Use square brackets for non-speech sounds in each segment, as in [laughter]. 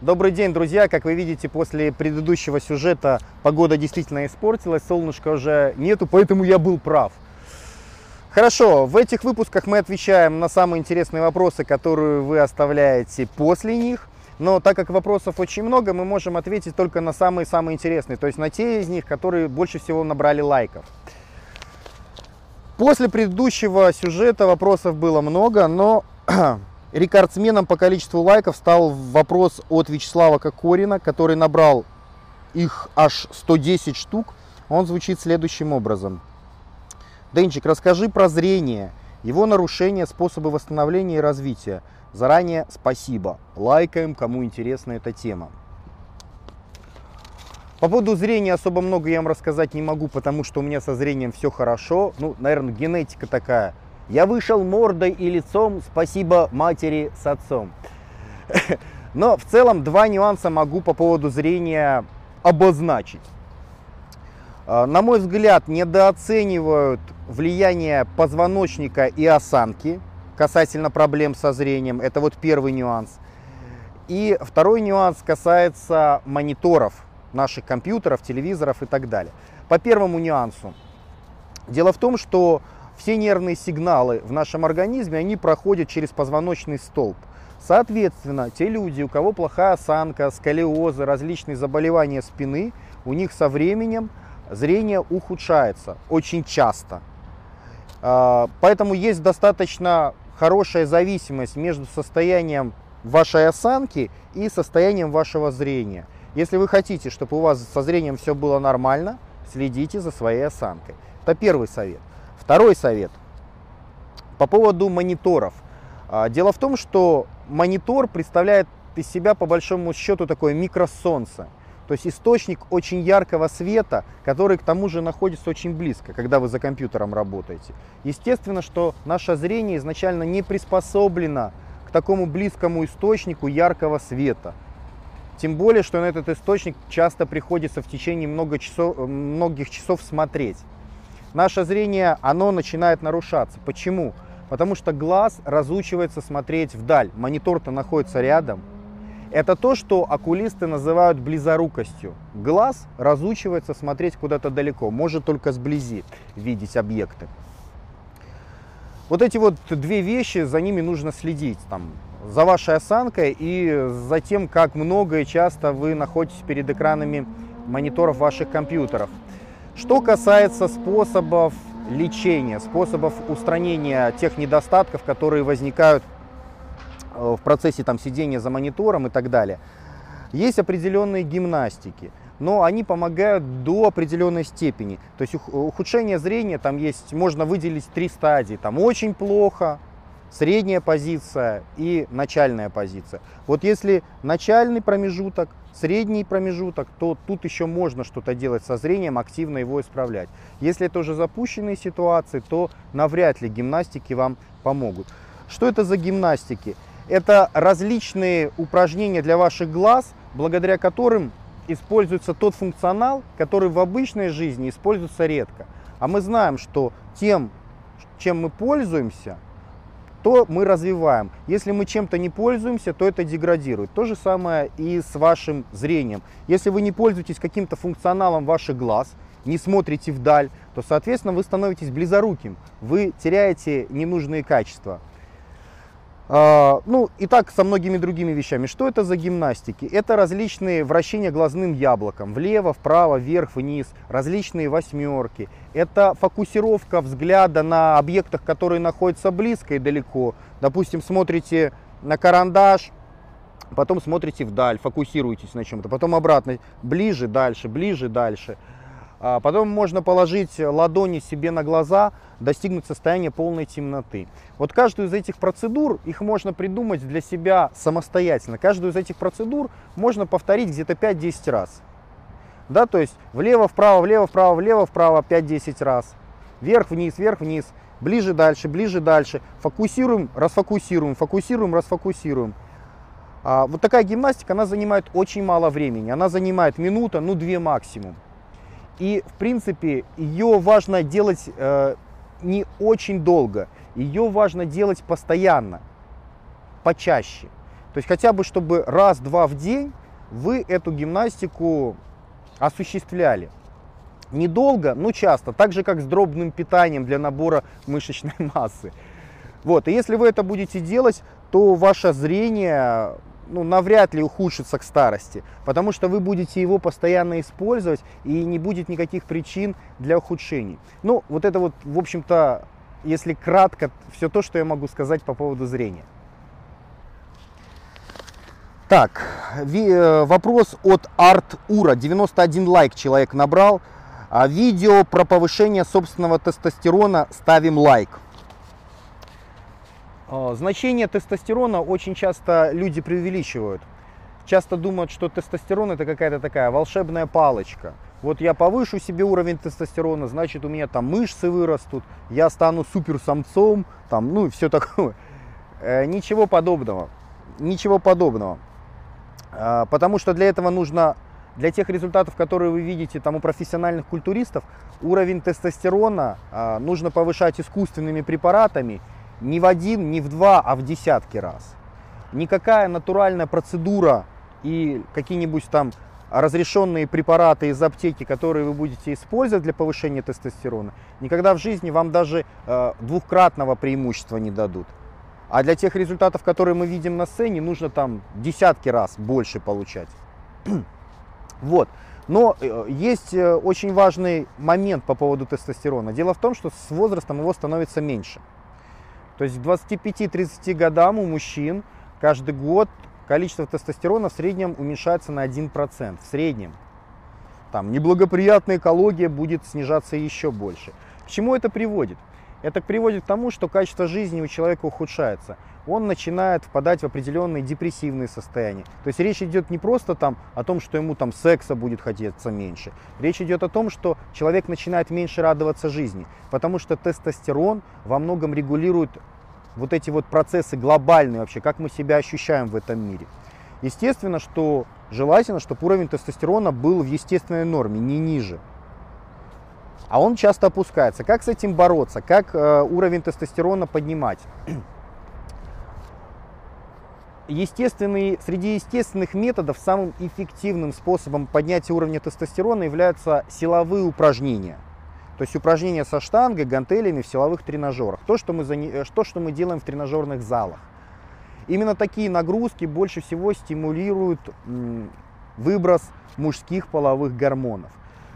Добрый день, друзья! Как вы видите, после предыдущего сюжета погода действительно испортилась, солнышка уже нету, поэтому я был прав. Хорошо, в этих выпусках мы отвечаем на самые интересные вопросы, которые вы оставляете после них. Но так как вопросов очень много, мы можем ответить только на самые-самые интересные, то есть на те из них, которые больше всего набрали лайков. После предыдущего сюжета вопросов было много, но [clears throat] Рекордсменом по количеству лайков стал вопрос от Вячеслава Кокорина, который набрал их аж 110 штук. Он звучит следующим образом. Денчик, расскажи про зрение, его нарушение, способы восстановления и развития. Заранее спасибо. Лайкаем, кому интересна эта тема. По поводу зрения особо много я вам рассказать не могу, потому что у меня со зрением все хорошо. Ну, наверное, генетика такая – я вышел мордой и лицом, спасибо матери с отцом. Но в целом два нюанса могу по поводу зрения обозначить. А, на мой взгляд, недооценивают влияние позвоночника и осанки касательно проблем со зрением. Это вот первый нюанс. И второй нюанс касается мониторов наших компьютеров, телевизоров и так далее. По первому нюансу. Дело в том, что все нервные сигналы в нашем организме, они проходят через позвоночный столб. Соответственно, те люди, у кого плохая осанка, сколиозы, различные заболевания спины, у них со временем зрение ухудшается очень часто. А, поэтому есть достаточно хорошая зависимость между состоянием вашей осанки и состоянием вашего зрения. Если вы хотите, чтобы у вас со зрением все было нормально, следите за своей осанкой. Это первый совет. Второй совет. По поводу мониторов. А, дело в том, что монитор представляет из себя по большому счету такое микросолнце. То есть источник очень яркого света, который к тому же находится очень близко, когда вы за компьютером работаете. Естественно, что наше зрение изначально не приспособлено к такому близкому источнику яркого света. Тем более, что на этот источник часто приходится в течение много часов, многих часов смотреть наше зрение, оно начинает нарушаться. Почему? Потому что глаз разучивается смотреть вдаль. Монитор-то находится рядом. Это то, что окулисты называют близорукостью. Глаз разучивается смотреть куда-то далеко, может только сблизи видеть объекты. Вот эти вот две вещи, за ними нужно следить. Там, за вашей осанкой и за тем, как много и часто вы находитесь перед экранами мониторов ваших компьютеров. Что касается способов лечения, способов устранения тех недостатков, которые возникают э, в процессе там, сидения за монитором и так далее, есть определенные гимнастики, но они помогают до определенной степени. То есть ухудшение зрения, там есть, можно выделить три стадии. Там очень плохо, средняя позиция и начальная позиция. Вот если начальный промежуток, средний промежуток, то тут еще можно что-то делать со зрением, активно его исправлять. Если это уже запущенные ситуации, то навряд ли гимнастики вам помогут. Что это за гимнастики? Это различные упражнения для ваших глаз, благодаря которым используется тот функционал, который в обычной жизни используется редко. А мы знаем, что тем, чем мы пользуемся, то мы развиваем. Если мы чем-то не пользуемся, то это деградирует. То же самое и с вашим зрением. Если вы не пользуетесь каким-то функционалом ваших глаз, не смотрите вдаль, то, соответственно, вы становитесь близоруким, вы теряете ненужные качества. А, ну и так со многими другими вещами. Что это за гимнастики? Это различные вращения глазным яблоком. Влево, вправо, вверх, вниз. Различные восьмерки. Это фокусировка взгляда на объектах, которые находятся близко и далеко. Допустим, смотрите на карандаш, потом смотрите вдаль, фокусируетесь на чем-то. Потом обратно, ближе, дальше, ближе, дальше. А потом можно положить ладони себе на глаза, достигнуть состояния полной темноты. Вот каждую из этих процедур, их можно придумать для себя самостоятельно. Каждую из этих процедур можно повторить где-то 5-10 раз. Да, то есть влево, вправо, влево, вправо, влево, вправо 5-10 раз. Вверх, вниз, вверх, вниз. Ближе, дальше, ближе, дальше. Фокусируем, расфокусируем, фокусируем, расфокусируем. А, вот такая гимнастика, она занимает очень мало времени. Она занимает минута, ну две максимум. И, в принципе, ее важно делать э, не очень долго. Ее важно делать постоянно, почаще. То есть хотя бы, чтобы раз-два в день вы эту гимнастику осуществляли. Недолго, но часто, так же как с дробным питанием для набора [laughs] мышечной массы. Вот, и если вы это будете делать, то ваше зрение ну, навряд ли ухудшится к старости, потому что вы будете его постоянно использовать и не будет никаких причин для ухудшений. Ну, вот это вот, в общем-то, если кратко, все то, что я могу сказать по поводу зрения. Так, э, вопрос от Арт Ура. 91 лайк человек набрал. А видео про повышение собственного тестостерона ставим лайк. А, значение тестостерона очень часто люди преувеличивают. Часто думают, что тестостерон это какая-то такая волшебная палочка. Вот я повышу себе уровень тестостерона, значит у меня там мышцы вырастут, я стану суперсамцом, там, ну и все такое. Э, ничего подобного. Ничего подобного. А, потому что для этого нужно, для тех результатов, которые вы видите там у профессиональных культуристов, уровень тестостерона а, нужно повышать искусственными препаратами не в один, не в два, а в десятки раз. Никакая натуральная процедура и какие-нибудь там разрешенные препараты из аптеки, которые вы будете использовать для повышения тестостерона, никогда в жизни вам даже э, двухкратного преимущества не дадут. А для тех результатов, которые мы видим на сцене, нужно там десятки раз больше получать. [clears throat] вот. Но э, есть э, очень важный момент по поводу тестостерона. Дело в том, что с возрастом его становится меньше. То есть к 25-30 годам у мужчин каждый год количество тестостерона в среднем уменьшается на 1%. В среднем. Там неблагоприятная экология будет снижаться еще больше. К чему это приводит? Это приводит к тому, что качество жизни у человека ухудшается. Он начинает впадать в определенные депрессивные состояния. То есть речь идет не просто там о том, что ему там секса будет хотеться меньше. Речь идет о том, что человек начинает меньше радоваться жизни. Потому что тестостерон во многом регулирует вот эти вот процессы глобальные вообще, как мы себя ощущаем в этом мире. Естественно, что желательно, чтобы уровень тестостерона был в естественной норме, не ниже а он часто опускается. Как с этим бороться? Как э, уровень тестостерона поднимать? [clears throat] Естественный, среди естественных методов самым эффективным способом поднятия уровня тестостерона являются силовые упражнения. То есть упражнения со штангой, гантелями в силовых тренажерах. То, что мы, э, то, что мы делаем в тренажерных залах. Именно такие нагрузки больше всего стимулируют выброс мужских половых гормонов.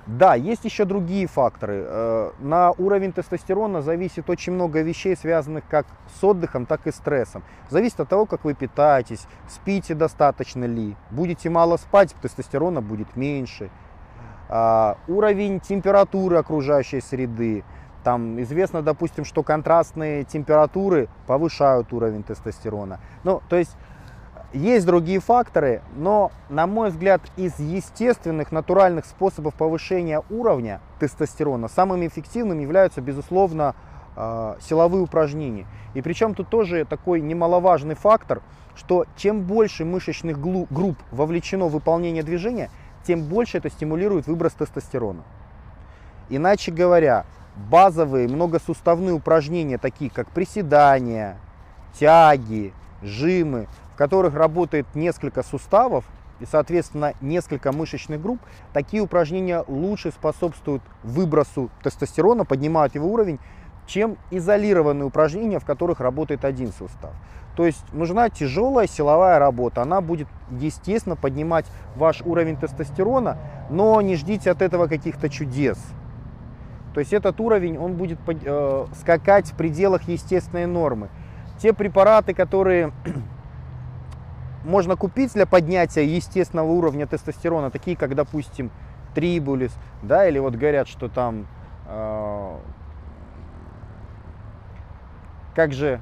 Да, есть еще другие факторы. Э, на уровень тестостерона зависит очень много вещей, связанных как с отдыхом, так и стрессом. Зависит от того, как вы питаетесь, спите достаточно ли. Будете мало спать, тестостерона будет меньше. А, уровень температуры окружающей среды. Там известно, допустим, что контрастные температуры повышают уровень тестостерона. Ну, то есть есть другие факторы, но, на мой взгляд, из естественных, натуральных способов повышения уровня тестостерона самыми эффективными являются, безусловно, э, силовые упражнения. И причем тут тоже такой немаловажный фактор, что чем больше мышечных групп вовлечено в выполнение движения, тем больше это стимулирует выброс тестостерона. Иначе говоря, базовые многосуставные упражнения, такие как приседания, тяги, жимы, в которых работает несколько суставов и, соответственно, несколько мышечных групп, такие упражнения лучше способствуют выбросу тестостерона, поднимают его уровень, чем изолированные упражнения, в которых работает один сустав. То есть нужна тяжелая силовая работа. Она будет, естественно, поднимать ваш уровень тестостерона, но не ждите от этого каких-то чудес. То есть этот уровень, он будет э, скакать в пределах естественной нормы. Те препараты, которые можно купить для поднятия естественного уровня тестостерона, такие как, допустим, трибулис, да, или вот говорят, что там, э, как же,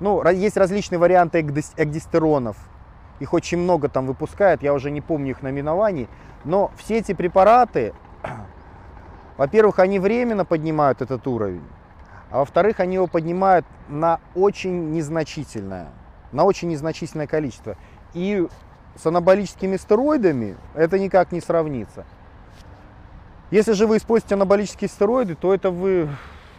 ну, есть различные варианты эгдистеронов, их очень много там выпускают, я уже не помню их наименований, но все эти препараты, [clears throat] во-первых, они временно поднимают этот уровень, а во-вторых, они его поднимают на очень незначительное на очень незначительное количество. И с анаболическими стероидами это никак не сравнится. Если же вы используете анаболические стероиды, то это вы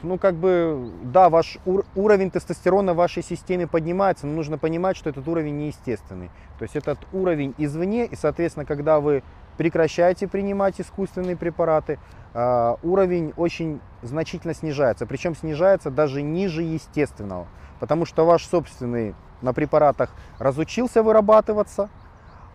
ну как бы, да, ваш ур- уровень тестостерона в вашей системе поднимается, но нужно понимать, что этот уровень неестественный. То есть этот уровень извне, и, соответственно, когда вы прекращаете принимать искусственные препараты, э, уровень очень значительно снижается. Причем снижается даже ниже естественного. Потому что ваш собственный на препаратах разучился вырабатываться,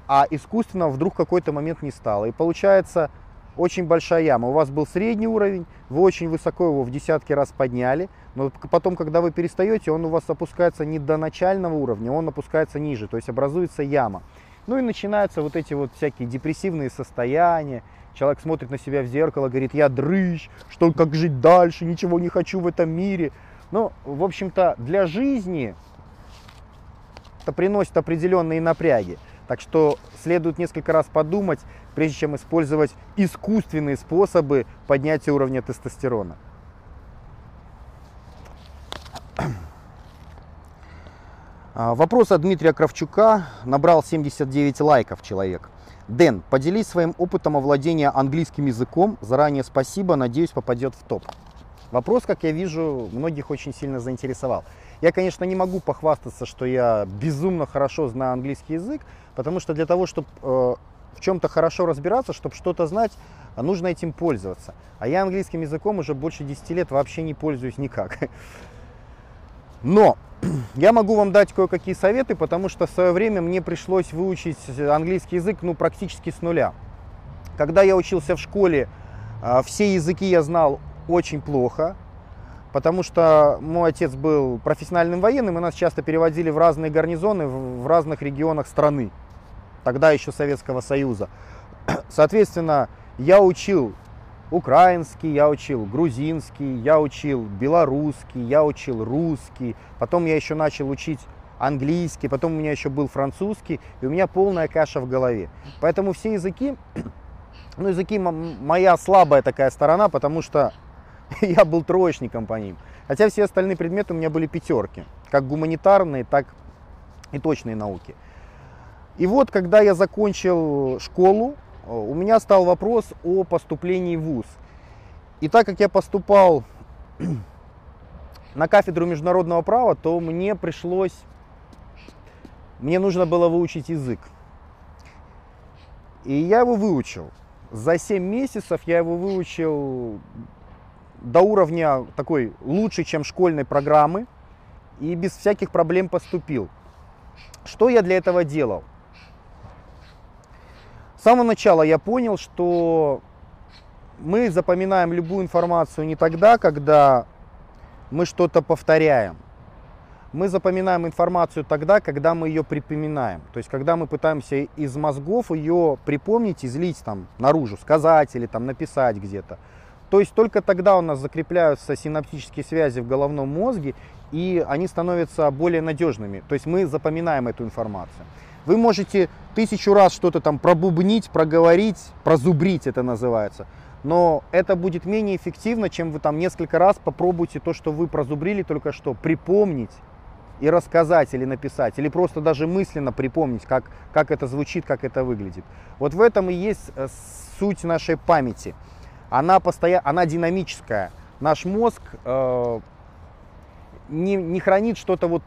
а искусственно вдруг какой-то момент не стало. И получается очень большая яма. У вас был средний уровень, вы очень высоко его в десятки раз подняли, но потом, когда вы перестаете, он у вас опускается не до начального уровня, он опускается ниже, то есть образуется яма. Ну и начинаются вот эти вот всякие депрессивные состояния, человек смотрит на себя в зеркало, говорит, я дрыщ, что, как жить дальше, ничего не хочу в этом мире. Ну, в общем-то, для жизни это приносит определенные напряги. Так что следует несколько раз подумать, прежде чем использовать искусственные способы поднятия уровня тестостерона. А, вопрос от Дмитрия Кравчука набрал 79 лайков человек. Дэн, поделись своим опытом овладения английским языком. Заранее спасибо, надеюсь, попадет в топ. Вопрос, как я вижу, многих очень сильно заинтересовал. Я, конечно, не могу похвастаться, что я безумно хорошо знаю английский язык, потому что для того, чтобы э, в чем-то хорошо разбираться, чтобы что-то знать, нужно этим пользоваться. А я английским языком уже больше 10 лет вообще не пользуюсь никак. Но [clears throat] я могу вам дать кое-какие советы, потому что в свое время мне пришлось выучить английский язык ну, практически с нуля. Когда я учился в школе, э, все языки я знал очень плохо, потому что мой отец был профессиональным военным, и нас часто переводили в разные гарнизоны в разных регионах страны, тогда еще Советского Союза. [clears throat] Соответственно, я учил украинский, я учил грузинский, я учил белорусский, я учил русский, потом я еще начал учить английский, потом у меня еще был французский, и у меня полная каша в голове. Поэтому все языки, [clears throat] ну языки моя слабая такая сторона, потому что [laughs] я был троечником по ним. Хотя все остальные предметы у меня были пятерки, как гуманитарные, так и точные науки. И вот, когда я закончил школу, у меня стал вопрос о поступлении в ВУЗ. И так как я поступал [clears throat] на кафедру международного права, то мне пришлось, мне нужно было выучить язык. И я его выучил. За 7 месяцев я его выучил до уровня такой лучше, чем школьной программы и без всяких проблем поступил. Что я для этого делал? С самого начала я понял, что мы запоминаем любую информацию не тогда, когда мы что-то повторяем. Мы запоминаем информацию тогда, когда мы ее припоминаем. То есть, когда мы пытаемся из мозгов ее припомнить, излить там наружу, сказать или там написать где-то. То есть только тогда у нас закрепляются синаптические связи в головном мозге, и они становятся более надежными. То есть мы запоминаем эту информацию. Вы можете тысячу раз что-то там пробубнить, проговорить, прозубрить это называется. Но это будет менее эффективно, чем вы там несколько раз попробуйте то, что вы прозубрили только что, припомнить и рассказать или написать, или просто даже мысленно припомнить, как, как это звучит, как это выглядит. Вот в этом и есть э, суть нашей памяти она, постоя... она динамическая. Наш мозг э, не, не хранит что-то вот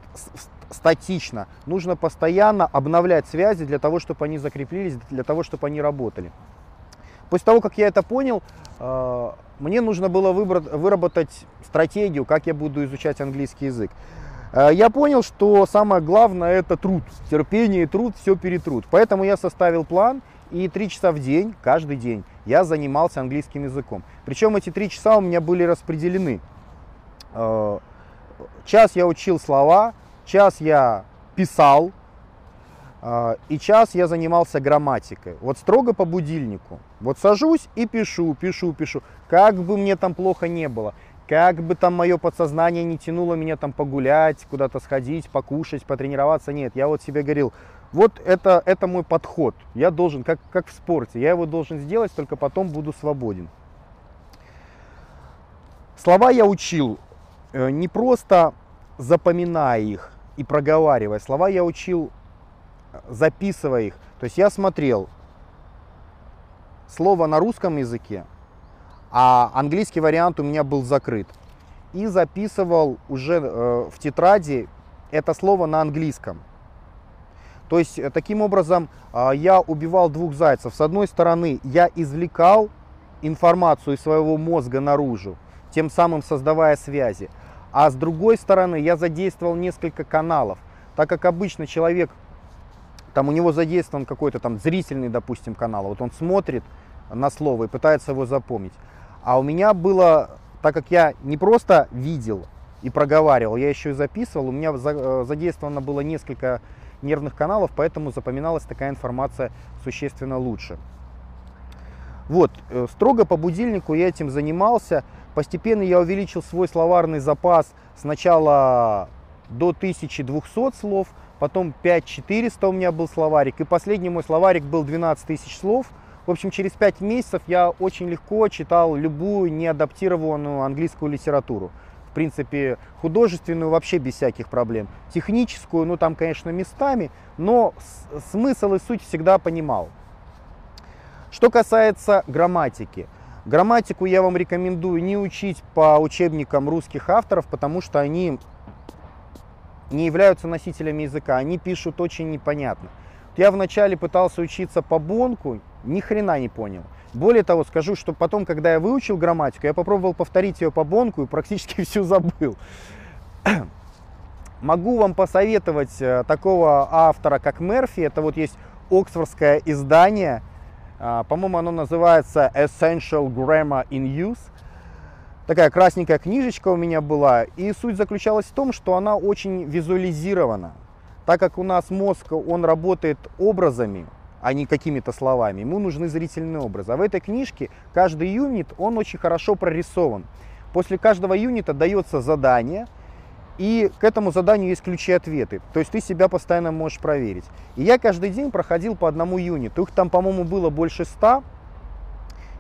статично. Нужно постоянно обновлять связи для того, чтобы они закреплились, для того, чтобы они работали. После того, как я это понял, э, мне нужно было выбрать, выработать стратегию, как я буду изучать английский язык. Э, я понял, что самое главное это труд, терпение и труд, все перетрут. Поэтому я составил план и три часа в день, каждый день, я занимался английским языком. Причем эти три часа у меня были распределены. Э, час я учил слова, час я писал, э, и час я занимался грамматикой. Вот строго по будильнику. Вот сажусь и пишу, пишу, пишу. Как бы мне там плохо не было, как бы там мое подсознание не тянуло меня там погулять, куда-то сходить, покушать, потренироваться. Нет, я вот себе говорил, вот это, это мой подход. Я должен, как, как в спорте, я его должен сделать, только потом буду свободен. Слова я учил э, не просто запоминая их и проговаривая. Слова я учил, записывая их. То есть я смотрел слово на русском языке, а английский вариант у меня был закрыт. и записывал уже э, в тетради это слово на английском. То есть э, таким образом э, я убивал двух зайцев. С одной стороны, я извлекал информацию из своего мозга наружу, тем самым создавая связи. А с другой стороны, я задействовал несколько каналов. Так как обычно человек, там у него задействован какой-то там зрительный, допустим, канал, вот он смотрит на слово и пытается его запомнить. А у меня было, так как я не просто видел и проговаривал, я еще и записывал, у меня э, задействовано было несколько нервных каналов, поэтому запоминалась такая информация существенно лучше. Вот, э, строго по будильнику я этим занимался. Постепенно я увеличил свой словарный запас сначала до 1200 слов, потом 5400 у меня был словарик, и последний мой словарик был 12 тысяч слов. В общем, через 5 месяцев я очень легко читал любую неадаптированную английскую литературу. В принципе, художественную вообще без всяких проблем. Техническую, ну там, конечно, местами, но смысл и суть всегда понимал. Что касается грамматики. Грамматику я вам рекомендую не учить по учебникам русских авторов, потому что они не являются носителями языка, они пишут очень непонятно. Я вначале пытался учиться по Бонку, ни хрена не понял. Более того, скажу, что потом, когда я выучил грамматику, я попробовал повторить ее по Бонку и практически [laughs] всю забыл. [clears throat] Могу вам посоветовать э, такого автора, как Мерфи. Это вот есть оксфордское издание а, по-моему, оно называется Essential Grammar in Use. Такая красненькая книжечка у меня была. И суть заключалась в том, что она очень визуализирована. Так как у нас мозг, он работает образами, а не какими-то словами. Ему нужны зрительные образы. А в этой книжке каждый юнит, он очень хорошо прорисован. После каждого юнита дается задание – и к этому заданию есть ключи-ответы. То есть ты себя постоянно можешь проверить. И я каждый день проходил по одному юниту. Их там, по-моему, было больше ста.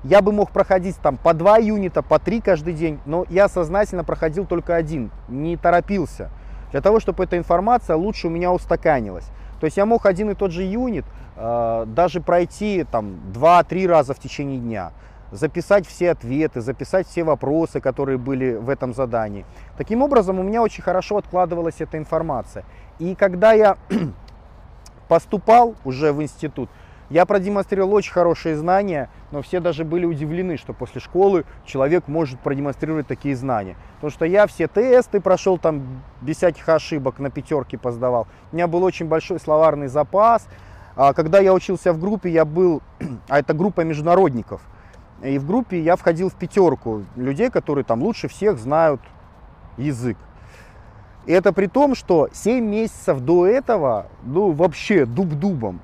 Я бы мог проходить там по два юнита, по три каждый день, но я сознательно проходил только один, не торопился. Для того, чтобы эта информация лучше у меня устаканилась. То есть я мог один и тот же юнит э, даже пройти там два-три раза в течение дня записать все ответы, записать все вопросы, которые были в этом задании. Таким образом, у меня очень хорошо откладывалась эта информация. И когда я [clears throat] поступал уже в институт, я продемонстрировал очень хорошие знания, но все даже были удивлены, что после школы человек может продемонстрировать такие знания. Потому что я все тесты прошел там без всяких ошибок, на пятерке поздавал. У меня был очень большой словарный запас. А когда я учился в группе, я был, [clears throat] а это группа международников, и в группе я входил в пятерку людей, которые там лучше всех знают язык. И это при том, что 7 месяцев до этого, ну вообще дуб-дубом.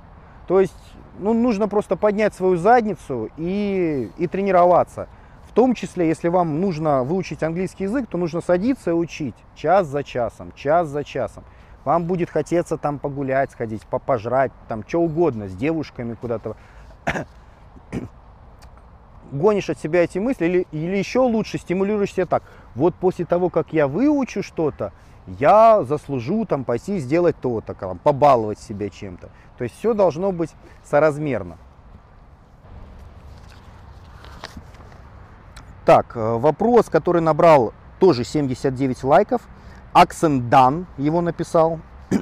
То есть ну, нужно просто поднять свою задницу и, и тренироваться. В том числе, если вам нужно выучить английский язык, то нужно садиться и учить час за часом, час за часом. Вам будет хотеться там погулять, сходить, пожрать, там что угодно, с девушками куда-то [coughs] гонишь от себя эти мысли, или, или еще лучше стимулируешь себя так. Вот после того, как я выучу что-то, я заслужу там пойти сделать то-то, там, побаловать себя чем-то. То есть все должно быть соразмерно. Так, э, вопрос, который набрал тоже 79 лайков. Аксен Дан его написал. [clears throat]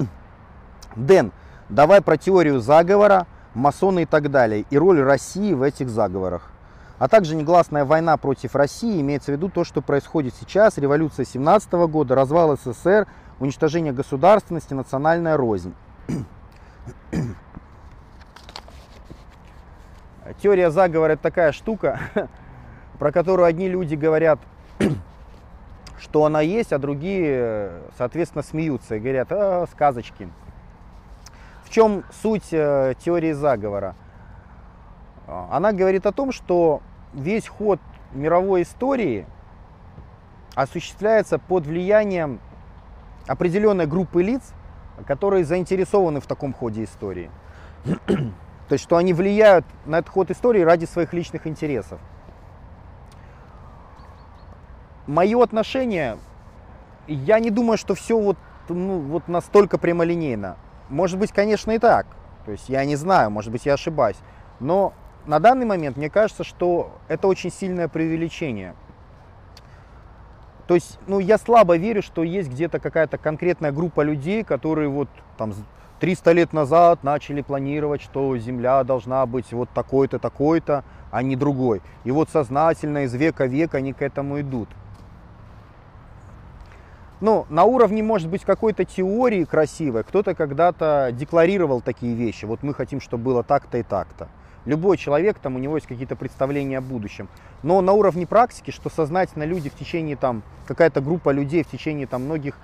Дэн, давай про теорию заговора, масоны и так далее, и роль России в этих заговорах а также негласная война против России, имеется в виду то, что происходит сейчас, революция 17 года, развал СССР, уничтожение государственности, национальная рознь. [clears throat] Теория заговора это такая штука, [clears throat] про которую одни люди говорят, [clears throat] что она есть, а другие, соответственно, смеются и говорят, а, сказочки. В чем суть э, теории заговора? А, она говорит о том, что весь ход мировой истории осуществляется под влиянием определенной группы лиц, которые заинтересованы в таком ходе истории. То есть, что они влияют на этот ход истории ради своих личных интересов. Мое отношение, я не думаю, что все вот, ну, вот настолько прямолинейно. Может быть, конечно, и так. То есть, я не знаю, может быть, я ошибаюсь. Но на данный момент мне кажется, что это очень сильное преувеличение. То есть, ну, я слабо верю, что есть где-то какая-то конкретная группа людей, которые вот там 300 лет назад начали планировать, что Земля должна быть вот такой-то, такой-то, а не другой. И вот сознательно из века в век они к этому идут. Ну, на уровне, может быть, какой-то теории красивой, кто-то когда-то декларировал такие вещи. Вот мы хотим, чтобы было так-то и так-то. Любой человек, там у него есть какие-то представления о будущем. Но на уровне практики, что сознательно люди в течение, там, какая-то группа людей в течение там, многих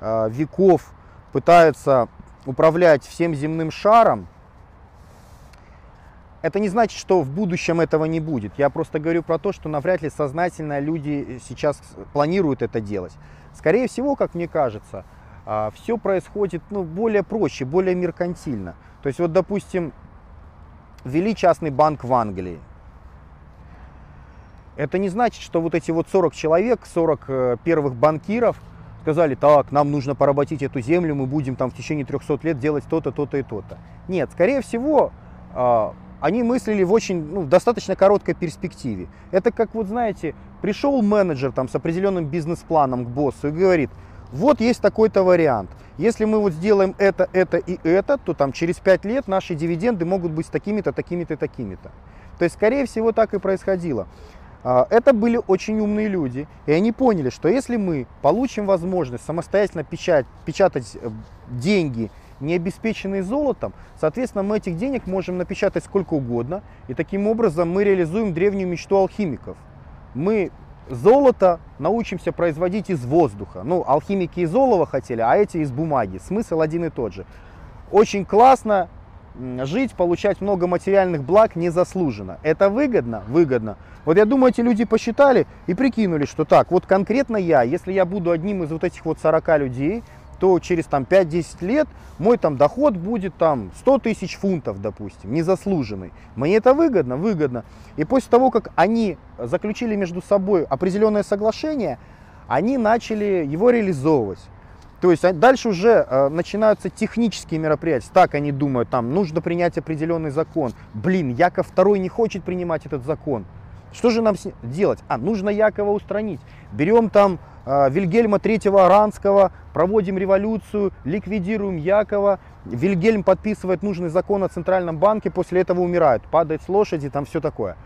э, веков пытаются управлять всем земным шаром, это не значит, что в будущем этого не будет. Я просто говорю про то, что навряд ли сознательно люди сейчас планируют это делать. Скорее всего, как мне кажется, а, все происходит ну, более проще, более меркантильно. То есть вот, допустим, ввели частный банк в Англии. Это не значит, что вот эти вот 40 человек, 40 э, первых банкиров сказали, так, нам нужно поработить эту землю, мы будем там в течение 300 лет делать то-то, то-то и то-то. Нет, скорее всего, а, они мыслили в очень, ну, в достаточно короткой перспективе. Это как, вот знаете, пришел менеджер там с определенным бизнес-планом к боссу и говорит, вот есть такой-то вариант. Если мы вот сделаем это, это и это, то там через 5 лет наши дивиденды могут быть такими-то, такими-то, такими-то. То есть, скорее всего, так и происходило. А, это были очень умные люди, и они поняли, что если мы получим возможность самостоятельно печать, печатать э, деньги не обеспеченные золотом, соответственно, мы этих денег можем напечатать сколько угодно, и таким образом мы реализуем древнюю мечту алхимиков. Мы золото научимся производить из воздуха. Ну, алхимики из олова хотели, а эти из бумаги. Смысл один и тот же. Очень классно жить, получать много материальных благ незаслуженно. Это выгодно? Выгодно. Вот я думаю, эти люди посчитали и прикинули, что так, вот конкретно я, если я буду одним из вот этих вот 40 людей, то через там 5-10 лет мой там доход будет там 100 тысяч фунтов, допустим, незаслуженный. Мне это выгодно? Выгодно. И после того, как они заключили между собой определенное соглашение, они начали его реализовывать. То есть дальше уже э, начинаются технические мероприятия. Так они думают, там нужно принять определенный закон. Блин, Яков II не хочет принимать этот закон. Что же нам делать? А, нужно Якова устранить. Берем там Вильгельма III Аранского, проводим революцию, ликвидируем Якова. Вильгельм подписывает нужный закон о Центральном банке, после этого умирает, падает с лошади, там все такое.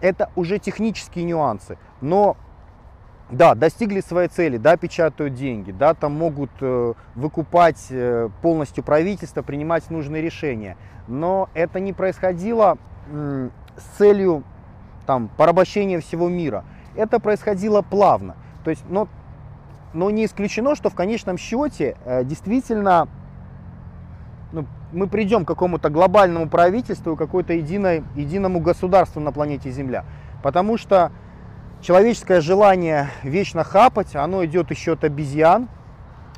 Это уже технические нюансы. Но да, достигли своей цели, да, печатают деньги, да, там могут э, выкупать э, полностью правительство, принимать нужные решения. Но это не происходило э, с целью там, порабощения всего мира. Это происходило плавно. То есть, но, но не исключено, что в конечном счете э, действительно ну, мы придем к какому-то глобальному правительству, какой-то единой, единому государству на планете Земля. Потому что человеческое желание вечно хапать, оно идет еще от обезьян.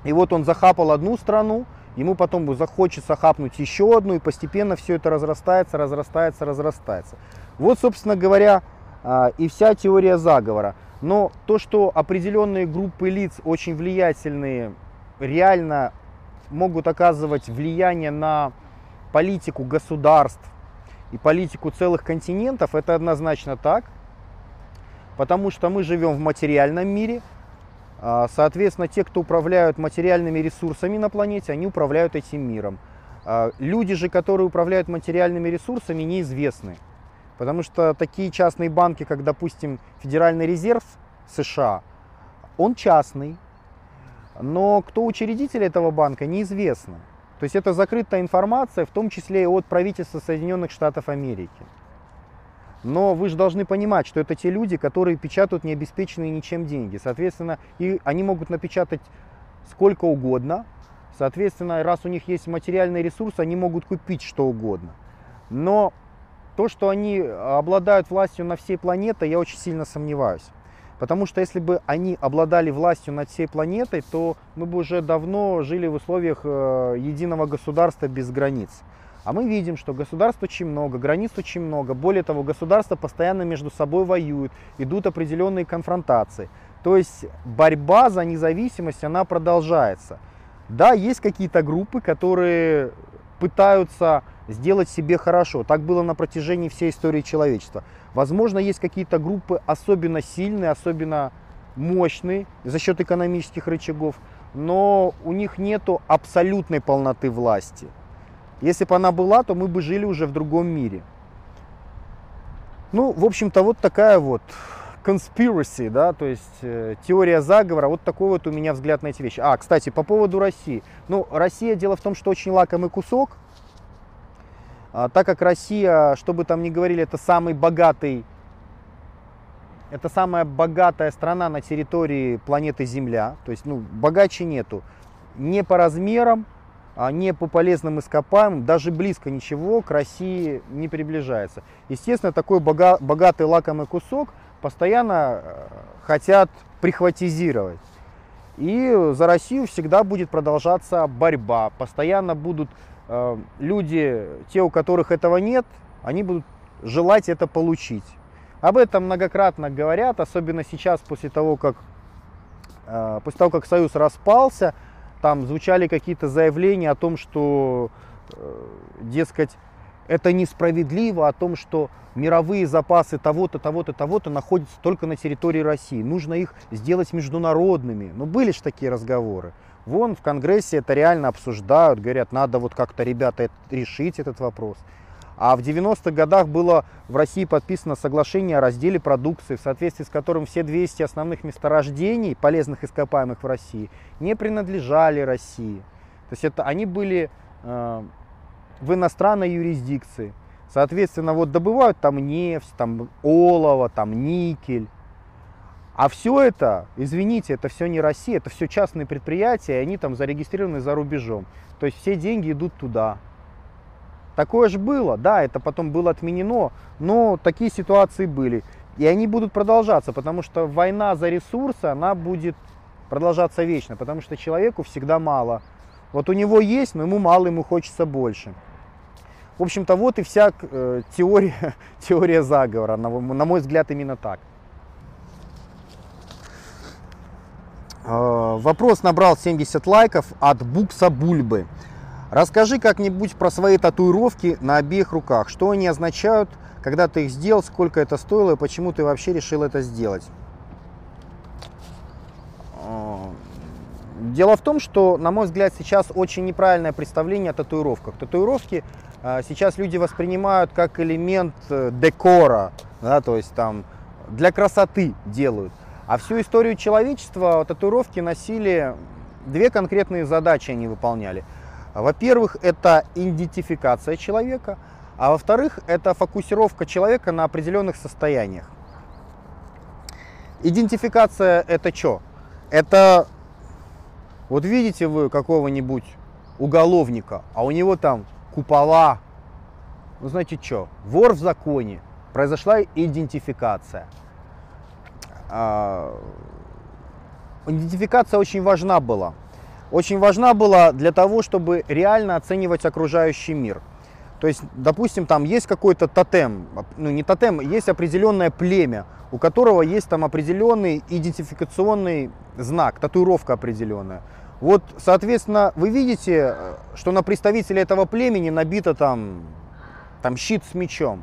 И вот он захапал одну страну, ему потом захочется хапнуть еще одну, и постепенно все это разрастается, разрастается, разрастается. Вот, собственно говоря, а, и вся теория заговора. Но то, что определенные группы лиц очень влиятельные, реально могут оказывать влияние на политику государств и политику целых континентов, это однозначно так. Потому что мы живем в материальном мире. А, соответственно, те, кто управляют материальными ресурсами на планете, они управляют этим миром. А, люди же, которые управляют материальными ресурсами, неизвестны. Потому что такие частные банки, как, допустим, Федеральный резерв США, он частный. Но кто учредитель этого банка, неизвестно. То есть это закрытая информация, в том числе и от правительства Соединенных Штатов Америки. Но вы же должны понимать, что это те люди, которые печатают необеспеченные ничем деньги. Соответственно, и они могут напечатать сколько угодно. Соответственно, раз у них есть материальный ресурс, они могут купить что угодно. Но то, что они обладают властью на всей планете, я очень сильно сомневаюсь. Потому что если бы они обладали властью над всей планетой, то мы бы уже давно жили в условиях э, единого государства без границ. А мы видим, что государств очень много, границ очень много. Более того, государства постоянно между собой воюют, идут определенные конфронтации. То есть борьба за независимость, она продолжается. Да, есть какие-то группы, которые пытаются сделать себе хорошо. Так было на протяжении всей истории человечества. Возможно, есть какие-то группы особенно сильные, особенно мощный за счет экономических рычагов, но у них нету абсолютной полноты власти. Если бы она была, то мы бы жили уже в другом мире. Ну, в общем-то, вот такая вот conspiracy, да, то есть э, теория заговора, вот такой вот у меня взгляд на эти вещи. А, кстати, по поводу России. Ну, Россия, дело в том, что очень лакомый кусок, а, так как Россия, что бы там ни говорили, это самый богатый, это самая богатая страна на территории планеты Земля, то есть, ну, богаче нету. Не по размерам, а не по полезным ископаемым, даже близко ничего к России не приближается. Естественно, такой бога, богатый лакомый кусок постоянно э, хотят прихватизировать. И за Россию всегда будет продолжаться борьба. Постоянно будут люди, те, у которых этого нет, они будут желать это получить. Об этом многократно говорят, особенно сейчас, после того, как, э, после того, как Союз распался, там звучали какие-то заявления о том, что, э, дескать, это несправедливо, о том, что мировые запасы того-то, того-то, того-то находятся только на территории России. Нужно их сделать международными. Ну, были же такие разговоры. Вон в Конгрессе это реально обсуждают, говорят, надо вот как-то, ребята, решить этот вопрос. А в 90-х годах было в России подписано соглашение о разделе продукции, в соответствии с которым все 200 основных месторождений полезных ископаемых в России не принадлежали России. То есть это они были э, в иностранной юрисдикции. Соответственно, вот добывают там нефть, там олово, там никель. А все это, извините, это все не Россия, это все частные предприятия, и они там зарегистрированы за рубежом. То есть все деньги идут туда. Такое же было, да, это потом было отменено, но такие ситуации были. И они будут продолжаться, потому что война за ресурсы, она будет продолжаться вечно, потому что человеку всегда мало. Вот у него есть, но ему мало, ему хочется больше. В общем-то, вот и вся э, теория, [laughs] теория заговора, на, на мой взгляд, именно так. Вопрос набрал 70 лайков от Букса Бульбы. Расскажи как-нибудь про свои татуировки на обеих руках. Что они означают, когда ты их сделал, сколько это стоило и почему ты вообще решил это сделать? А, дело в том, что, на мой взгляд, сейчас очень неправильное представление о татуировках. Татуировки а, сейчас люди воспринимают как элемент э, декора, да, то есть там для красоты делают. А всю историю человечества татуировки носили две конкретные задачи они выполняли – во-первых, это идентификация человека, а во-вторых, это фокусировка человека на определенных состояниях. Идентификация это что? Это, вот видите вы какого-нибудь уголовника, а у него там купола, ну знаете что, вор в законе, произошла идентификация. А, идентификация очень важна была очень важна была для того, чтобы реально оценивать окружающий мир. То есть, допустим, там есть какой-то тотем, ну не тотем, есть определенное племя, у которого есть там определенный идентификационный знак, татуировка определенная. Вот, соответственно, вы видите, что на представителе этого племени набито там, там щит с мечом,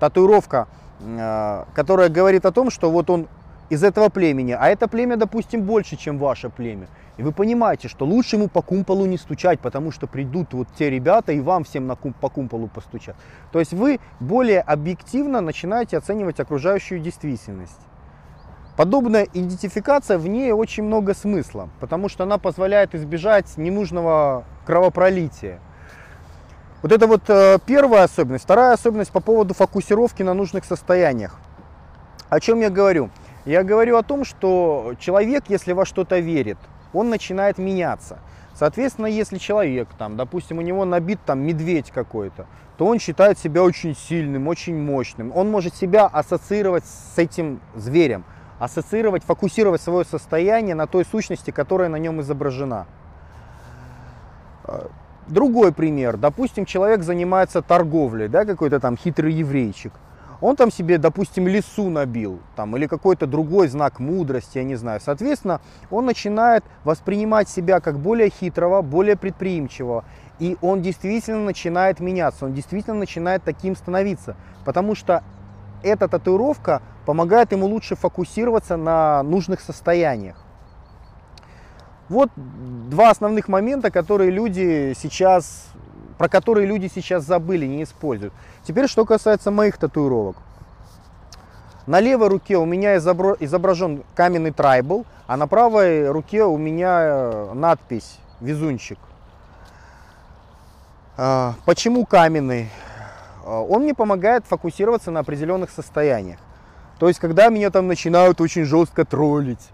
татуировка, э, которая говорит о том, что вот он из этого племени, а это племя, допустим, больше, чем ваше племя. И вы понимаете, что лучше ему по кумполу не стучать, потому что придут вот те ребята и вам всем на кум, по кумполу постучат. То есть вы более объективно начинаете оценивать окружающую действительность. Подобная идентификация, в ней очень много смысла, потому что она позволяет избежать ненужного кровопролития. Вот это вот э, первая особенность. Вторая особенность по поводу фокусировки на нужных состояниях. О чем я говорю? Я говорю о том, что человек, если во что-то верит, он начинает меняться. Соответственно, если человек, там, допустим, у него набит там медведь какой-то, то он считает себя очень сильным, очень мощным. Он может себя ассоциировать с этим зверем, ассоциировать, фокусировать свое состояние на той сущности, которая на нем изображена. Другой пример. Допустим, человек занимается торговлей, да, какой-то там хитрый еврейчик он там себе, допустим, лесу набил, там, или какой-то другой знак мудрости, я не знаю. Соответственно, он начинает воспринимать себя как более хитрого, более предприимчивого. И он действительно начинает меняться, он действительно начинает таким становиться. Потому что эта татуировка помогает ему лучше фокусироваться на нужных состояниях. Вот два основных момента, которые люди сейчас, про которые люди сейчас забыли, не используют. Теперь, что касается моих татуировок. На левой руке у меня изображен каменный трайбл, а на правой руке у меня э, надпись «Везунчик». А, почему каменный? А, он мне помогает фокусироваться на определенных состояниях. То есть, когда меня там начинают очень жестко троллить,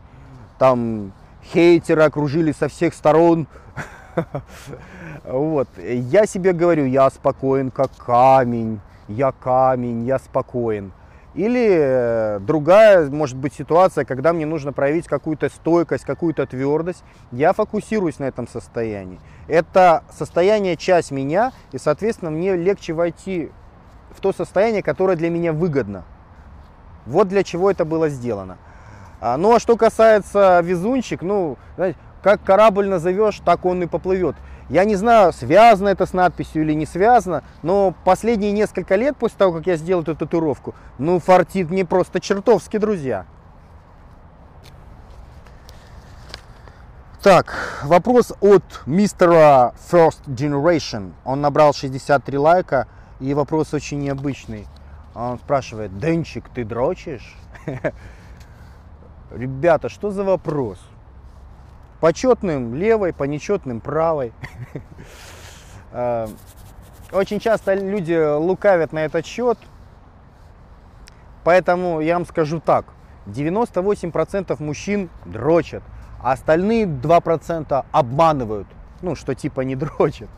там хейтеры окружили со всех сторон, [laughs] вот, я себе говорю, я спокоен как камень, я камень, я спокоен. Или э, другая, может быть, ситуация, когда мне нужно проявить какую-то стойкость, какую-то твердость, я фокусируюсь на этом состоянии. Это состояние часть меня, и, соответственно, мне легче войти в то состояние, которое для меня выгодно. Вот для чего это было сделано. А, ну а что касается везунчик, ну, знаете, как корабль назовешь, так он и поплывет. Я не знаю, связано это с надписью или не связано, но последние несколько лет после того, как я сделал эту татуировку, ну, фартит мне просто чертовски, друзья. Так, вопрос от мистера First Generation. Он набрал 63 лайка, и вопрос очень необычный. Он спрашивает, Денчик, ты дрочишь? [laughs] Ребята, что за вопрос? Почетным левой, по нечетным правой. [laughs] Э, очень часто люди лукавят на этот счет, поэтому я вам скажу так. 98% мужчин дрочат, а остальные 2% обманывают, ну, что типа не [laughs] дрочат.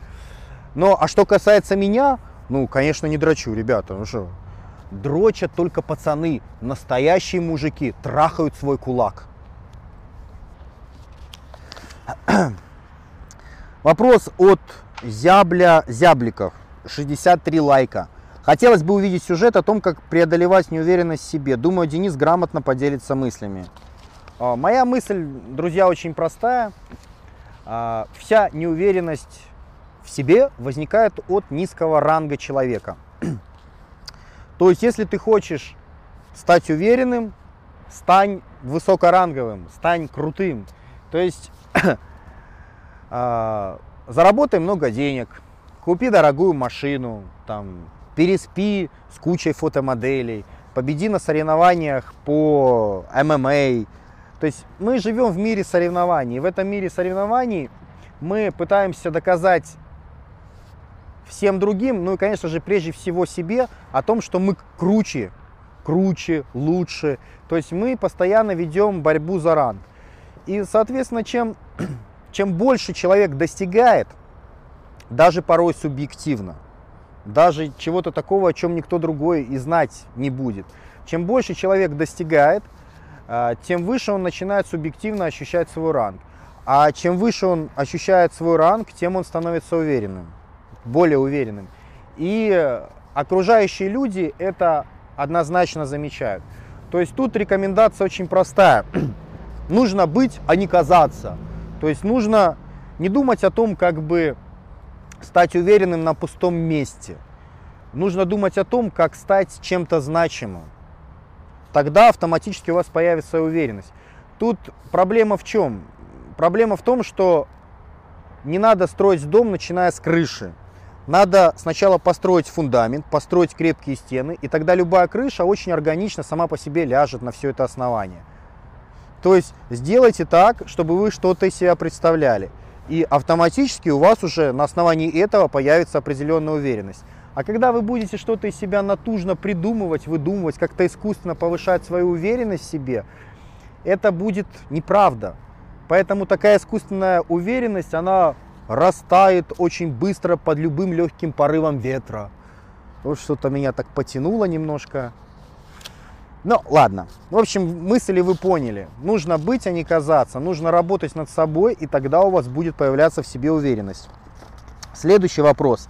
Но, а что касается меня, ну, конечно, не дрочу, ребята, ну что, дрочат только пацаны, настоящие мужики трахают свой кулак. [clears throat] Вопрос от Зябля Зябликов, 63 лайка. Хотелось бы увидеть сюжет о том, как преодолевать неуверенность в себе. Думаю, Денис грамотно поделится мыслями. А, моя мысль, друзья, очень простая. А, вся неуверенность в себе возникает от низкого ранга человека. [clears throat] То есть, если ты хочешь стать уверенным, стань высокоранговым, стань крутым. То есть, [coughs] заработай много денег, купи дорогую машину, там, переспи с кучей фотомоделей, победи на соревнованиях по ММА. То есть мы живем в мире соревнований. В этом мире соревнований мы пытаемся доказать всем другим, ну и, конечно же, прежде всего себе, о том, что мы круче, круче, лучше. То есть мы постоянно ведем борьбу за ранг. И, соответственно, чем, чем больше человек достигает, даже порой субъективно, даже чего-то такого, о чем никто другой и знать не будет. Чем больше человек достигает, а, тем выше он начинает субъективно ощущать свой ранг. А чем выше он ощущает свой ранг, тем он становится уверенным более уверенным. И окружающие люди это однозначно замечают. То есть тут рекомендация очень простая. [clears throat] нужно быть, а не казаться. То есть нужно не думать о том, как бы стать уверенным на пустом месте. Нужно думать о том, как стать чем-то значимым. Тогда автоматически у вас появится уверенность. Тут проблема в чем? Проблема в том, что не надо строить дом, начиная с крыши. Надо сначала построить фундамент, построить крепкие стены, и тогда любая крыша очень органично сама по себе ляжет на все это основание. То есть сделайте так, чтобы вы что-то из себя представляли. И автоматически у вас уже на основании этого появится определенная уверенность. А когда вы будете что-то из себя натужно придумывать, выдумывать, как-то искусственно повышать свою уверенность в себе, это будет неправда. Поэтому такая искусственная уверенность, она растает очень быстро под любым легким порывом ветра. Вот что-то меня так потянуло немножко. Ну, ладно. В общем, мысли вы поняли. Нужно быть, а не казаться. Нужно работать над собой, и тогда у вас будет появляться в себе уверенность. Следующий вопрос.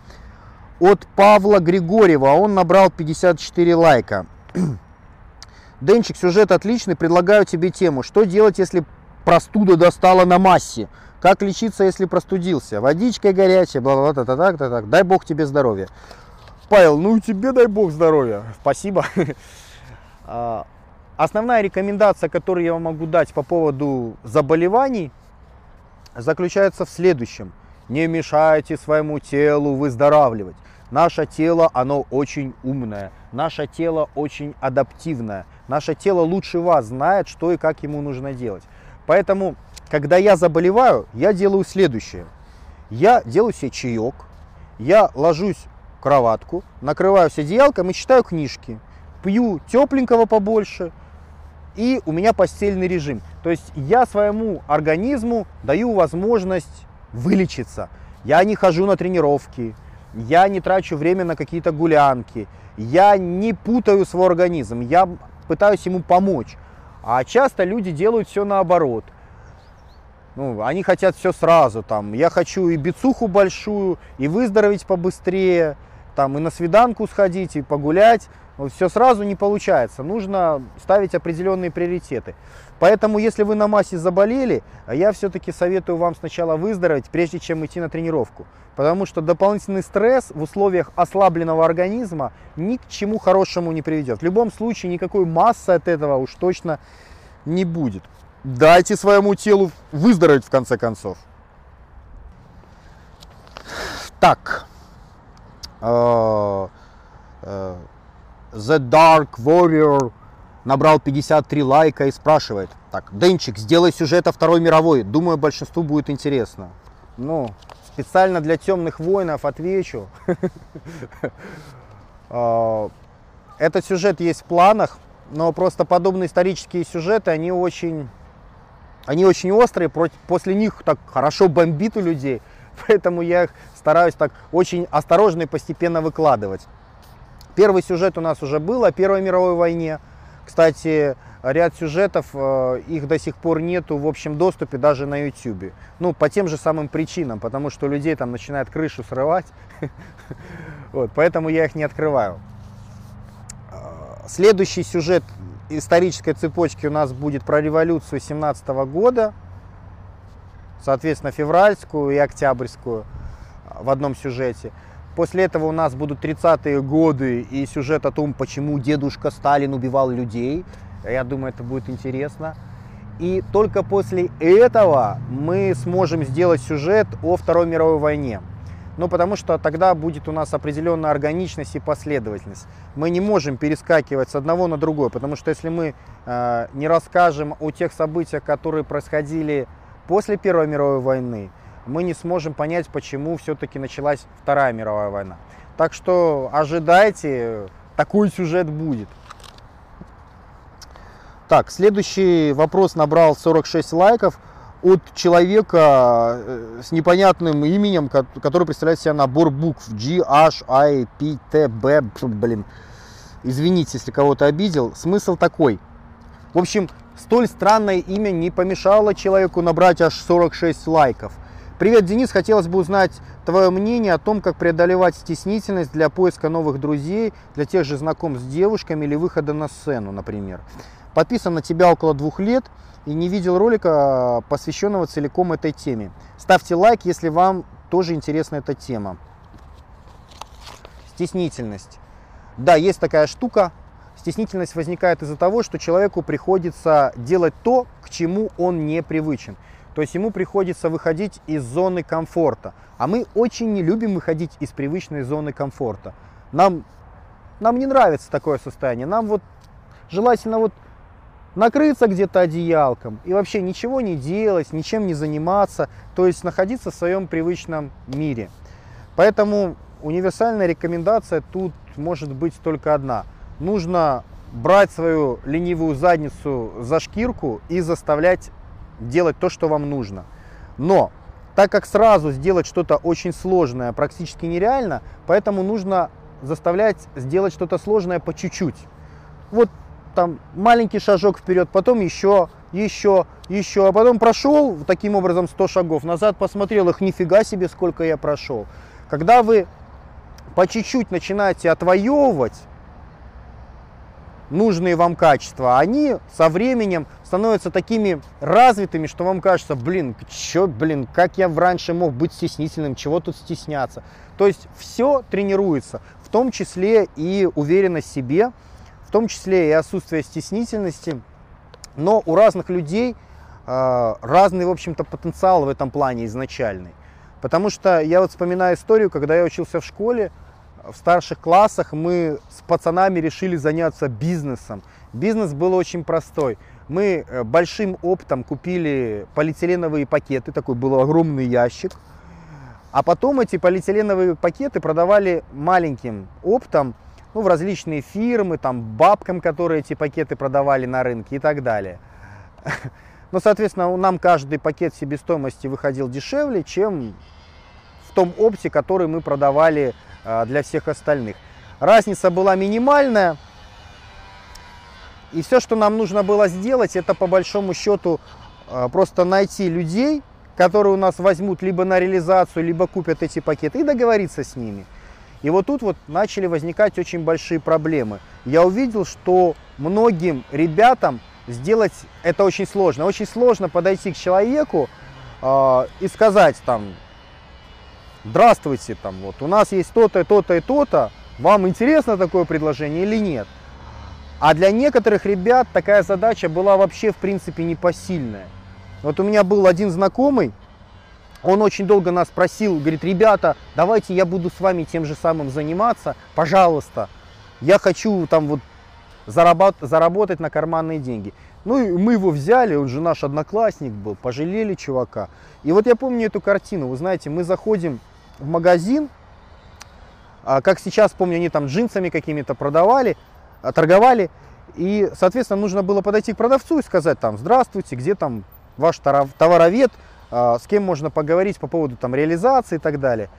От Павла Григорьева. Он набрал 54 лайка. [clears throat] Денчик, сюжет отличный. Предлагаю тебе тему. Что делать, если простуда достала на массе? Как лечиться, если простудился? Водичкой горячей, бла-бла-бла, так, так, так. Дай бог тебе здоровья. Павел, ну и тебе дай бог здоровья. Спасибо. [laughs] А, основная рекомендация, которую я вам могу дать по поводу заболеваний, заключается в следующем. Не мешайте своему телу выздоравливать. Наше тело, оно очень умное. Наше тело очень адаптивное. Наше тело лучше вас знает, что и как ему нужно делать. Поэтому, когда я заболеваю, я делаю следующее. Я делаю себе чаек, я ложусь в кроватку, накрываюсь одеялком и читаю книжки. Пью тепленького побольше, и у меня постельный режим. То есть я своему организму даю возможность вылечиться. Я не хожу на тренировки, я не трачу время на какие-то гулянки, я не путаю свой организм, я пытаюсь ему помочь. А часто люди делают все наоборот. Ну, они хотят все сразу, там, я хочу и бицуху большую, и выздороветь побыстрее, там, и на свиданку сходить, и погулять. Все сразу не получается, нужно ставить определенные приоритеты. Поэтому, если вы на массе заболели, я все-таки советую вам сначала выздороветь, прежде чем идти на тренировку. Потому что дополнительный стресс в условиях ослабленного организма ни к чему хорошему не приведет. В любом случае, никакой массы от этого уж точно не будет. Дайте своему телу выздороветь в конце концов. Так. Э, э, The Dark Warrior набрал 53 лайка и спрашивает, так, Денчик, сделай сюжет о Второй мировой, думаю, большинству будет интересно. Ну, специально для темных воинов отвечу. [laughs] А, этот сюжет есть в планах, но просто подобные исторические сюжеты, они очень, они очень острые, после них так хорошо бомбит у людей, [laughs] поэтому я их стараюсь так очень осторожно и постепенно выкладывать. Первый сюжет у нас уже был о Первой мировой войне. Кстати, ряд сюжетов, э, их до сих пор нету в общем доступе даже на YouTube. Ну, по тем же самым причинам, потому что людей там начинает крышу срывать. [laughs] Вот, поэтому я их не открываю. Э, следующий сюжет исторической цепочки у нас будет про революцию 17 года. Соответственно, февральскую и октябрьскую в одном сюжете. После этого у нас будут 30-е годы и сюжет о том, почему дедушка Сталин убивал людей. Я думаю, это будет интересно. И только после этого мы сможем сделать сюжет о Второй мировой войне. Ну, потому что тогда будет у нас определенная органичность и последовательность. Мы не можем перескакивать с одного на другое, потому что если мы э, не расскажем о тех событиях, которые происходили после Первой мировой войны, мы не сможем понять, почему все-таки началась Вторая мировая война. Так что ожидайте, такой сюжет будет. Так, следующий вопрос набрал 46 лайков от человека э, с непонятным именем, который представляет себя набор букв G, H, I, P, T, B, блин. Извините, если кого-то обидел. Смысл такой. В общем, столь странное имя не помешало человеку набрать аж 46 лайков. Привет, Денис. Хотелось бы узнать твое мнение о том, как преодолевать стеснительность для поиска новых друзей, для тех же знакомств с девушками или выхода на сцену, например. Подписан на тебя около двух лет и не видел ролика, посвященного целиком этой теме. Ставьте лайк, если вам тоже интересна эта тема. Стеснительность. Да, есть такая штука. Стеснительность возникает из-за того, что человеку приходится делать то, к чему он не привычен. То есть ему приходится выходить из зоны комфорта. А мы очень не любим выходить из привычной зоны комфорта. Нам, нам не нравится такое состояние. Нам вот желательно вот накрыться где-то одеялком и вообще ничего не делать, ничем не заниматься, то есть находиться в своем привычном мире. Поэтому универсальная рекомендация тут может быть только одна. Нужно брать свою ленивую задницу за шкирку и заставлять делать то, что вам нужно. Но так как сразу сделать что-то очень сложное практически нереально, поэтому нужно заставлять сделать что-то сложное по чуть-чуть. Вот там маленький шажок вперед, потом еще, еще, еще, а потом прошел таким образом 100 шагов, назад посмотрел их, нифига себе, сколько я прошел. Когда вы по чуть-чуть начинаете отвоевывать нужные вам качества, они со временем становятся такими развитыми, что вам кажется, блин, чё, блин, как я раньше мог быть стеснительным, чего тут стесняться. То есть все тренируется, в том числе и уверенность в себе, том числе и отсутствие стеснительности. Но у разных людей э, разный, в общем-то, потенциал в этом плане изначальный. Потому что я вот вспоминаю историю, когда я учился в школе, в старших классах мы с пацанами решили заняться бизнесом. Бизнес был очень простой. Мы э, большим оптом купили полиэтиленовые пакеты, такой был огромный ящик. А потом эти полиэтиленовые пакеты продавали маленьким оптом ну, в различные фирмы, там, бабкам, которые эти пакеты продавали на рынке и так далее. [laughs] Но, соответственно, нам каждый пакет себестоимости выходил дешевле, чем в том опте, который мы продавали для всех остальных. Разница была минимальная. И все, что нам нужно было сделать, это по большому счету а, просто найти людей, которые у нас возьмут либо на реализацию, либо купят эти пакеты и договориться с ними. И вот тут вот начали возникать очень большие проблемы. Я увидел, что многим ребятам сделать это очень сложно. Очень сложно подойти к человеку э, и сказать там, здравствуйте, там вот у нас есть то-то, то-то и то-то, вам интересно такое предложение или нет? А для некоторых ребят такая задача была вообще в принципе непосильная. Вот у меня был один знакомый, он очень долго нас просил, говорит, ребята, давайте я буду с вами тем же самым заниматься, пожалуйста. Я хочу там вот заработ, заработать на карманные деньги. Ну и мы его взяли, он же наш одноклассник был, пожалели чувака. И вот я помню эту картину, вы знаете, мы заходим в магазин, а, как сейчас помню, они там джинсами какими-то продавали, а, торговали, и, соответственно, нужно было подойти к продавцу и сказать там, здравствуйте, где там ваш товаровед, а, с кем можно поговорить по поводу там, реализации и так далее.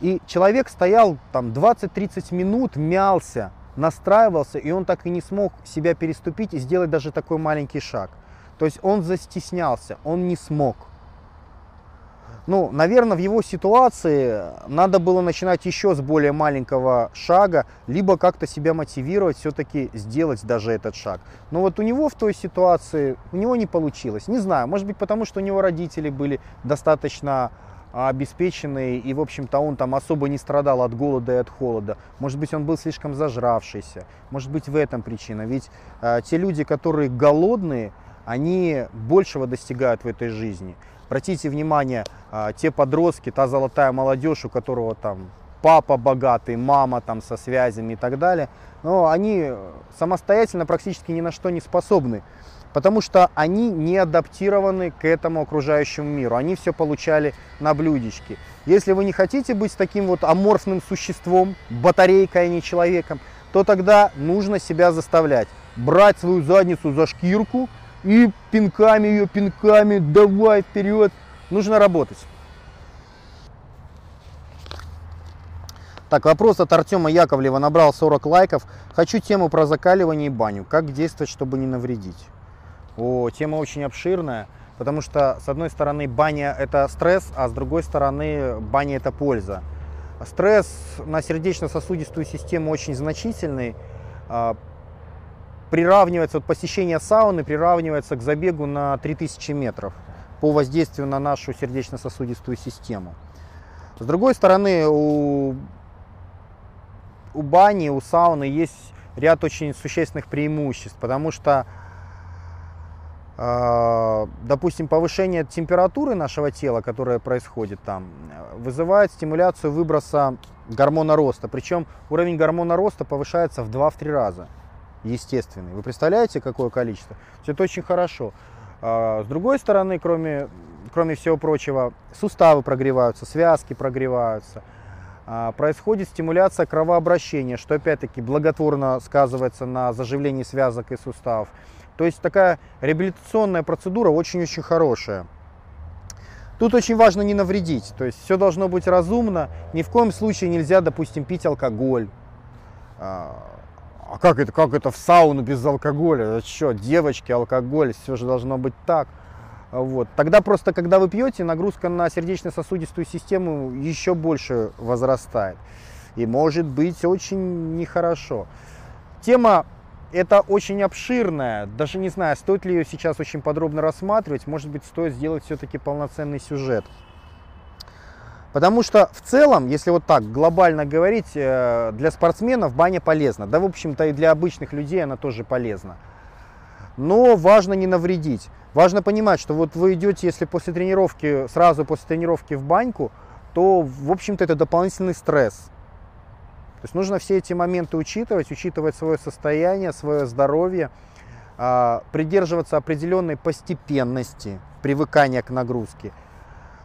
И человек стоял там 20-30 минут, мялся, настраивался, и он так и не смог себя переступить и сделать даже такой маленький шаг. То есть он застеснялся, он не смог. Ну, наверное, в его ситуации надо было начинать еще с более маленького шага, либо как-то себя мотивировать, все-таки сделать даже этот шаг. Но вот у него в той ситуации, у него не получилось. Не знаю, может быть потому, что у него родители были достаточно обеспеченные, и, в общем-то, он там особо не страдал от голода и от холода. Может быть, он был слишком зажравшийся. Может быть, в этом причина. Ведь э, те люди, которые голодные, они большего достигают в этой жизни. Обратите внимание, а, те подростки, та золотая молодежь, у которого там папа богатый, мама там со связями и так далее, но они самостоятельно практически ни на что не способны, потому что они не адаптированы к этому окружающему миру, они все получали на блюдечке. Если вы не хотите быть таким вот аморфным существом, батарейкой, а не человеком, то тогда нужно себя заставлять, брать свою задницу за шкирку, и пинками ее, пинками, давай вперед. Нужно работать. Так, вопрос от Артема Яковлева набрал 40 лайков. Хочу тему про закаливание и баню. Как действовать, чтобы не навредить? О, тема очень обширная, потому что с одной стороны баня это стресс, а с другой стороны баня это польза. Стресс на сердечно-сосудистую систему очень значительный, а, приравнивается, вот посещение сауны приравнивается к забегу на 3000 метров по воздействию на нашу сердечно-сосудистую систему. С другой стороны, у, у бани, у сауны есть ряд очень существенных преимуществ, потому что, э, допустим, повышение температуры нашего тела, которое происходит там, вызывает стимуляцию выброса гормона роста. Причем уровень гормона роста повышается в 2-3 раза естественный. Вы представляете, какое количество? Это очень хорошо. А, с другой стороны, кроме, кроме всего прочего, суставы прогреваются, связки прогреваются. А, происходит стимуляция кровообращения, что опять-таки благотворно сказывается на заживлении связок и суставов. То есть такая реабилитационная процедура очень-очень хорошая. Тут очень важно не навредить, то есть все должно быть разумно, ни в коем случае нельзя, допустим, пить алкоголь, а, как это, как это в сауну без алкоголя? Это что, девочки, алкоголь, все же должно быть так. Вот. Тогда просто, когда вы пьете, нагрузка на сердечно-сосудистую систему еще больше возрастает. И может быть очень нехорошо. Тема это очень обширная, даже не знаю, стоит ли ее сейчас очень подробно рассматривать, может быть, стоит сделать все-таки полноценный сюжет. Потому что в целом, если вот так глобально говорить, э, для спортсменов баня полезна. Да, в общем-то, и для обычных людей она тоже полезна. Но важно не навредить. Важно понимать, что вот вы идете, если после тренировки, сразу после тренировки в баньку, то, в общем-то, это дополнительный стресс. То есть нужно все эти моменты учитывать, учитывать свое состояние, свое здоровье, а, придерживаться определенной постепенности привыкания к нагрузке.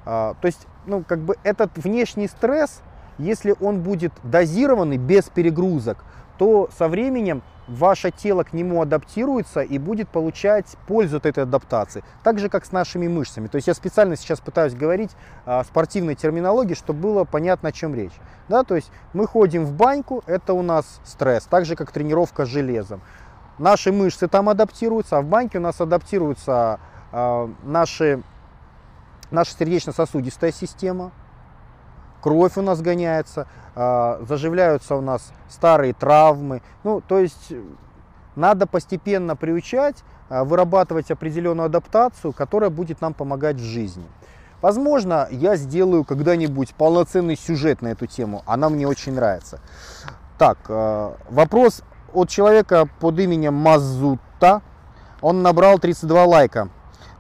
А, то есть, ну, как бы этот внешний стресс, если он будет дозированный, без перегрузок, то со временем ваше тело к нему адаптируется и будет получать пользу от этой адаптации. Так же, как с нашими мышцами. То есть я специально сейчас пытаюсь говорить о спортивной терминологии, чтобы было понятно, о чем речь. Да, то есть мы ходим в баньку, это у нас стресс, так же, как тренировка с железом. Наши мышцы там адаптируются, а в баньке у нас адаптируются э, наши, наша сердечно-сосудистая система, кровь у нас гоняется, э, заживляются у нас старые травмы. Ну, то есть надо постепенно приучать, э, вырабатывать определенную адаптацию, которая будет нам помогать в жизни. Возможно, я сделаю когда-нибудь полноценный сюжет на эту тему. Она мне очень нравится. Так, вопрос от человека под именем Мазута. Он набрал 32 лайка.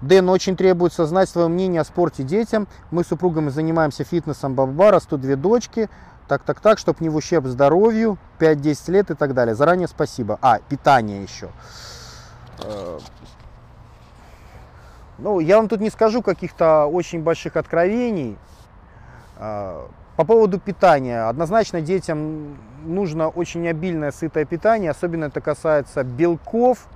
Дэн, очень требуется знать свое мнение о спорте детям. Мы с супругами занимаемся фитнесом баба, растут две дочки. Так, так, так, чтобы не в ущерб здоровью, 5-10 лет и так далее. Заранее спасибо. А, питание еще. Э, ну, я вам тут не скажу каких-то очень больших откровений. Э, по поводу питания. Однозначно детям нужно очень обильное сытое питание, особенно это касается белков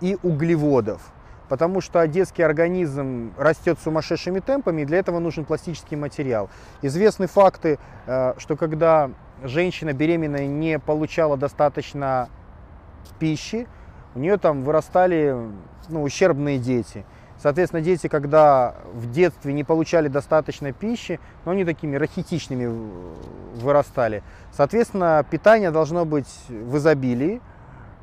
и углеводов. Потому что детский организм растет сумасшедшими темпами, и для этого нужен пластический материал. Известны факты, э, что когда женщина беременная не получала достаточно пищи, у нее там вырастали ну, ущербные дети – Соответственно, дети, когда в детстве не получали достаточно пищи, но они такими рахитичными вырастали. Соответственно, питание должно быть в изобилии.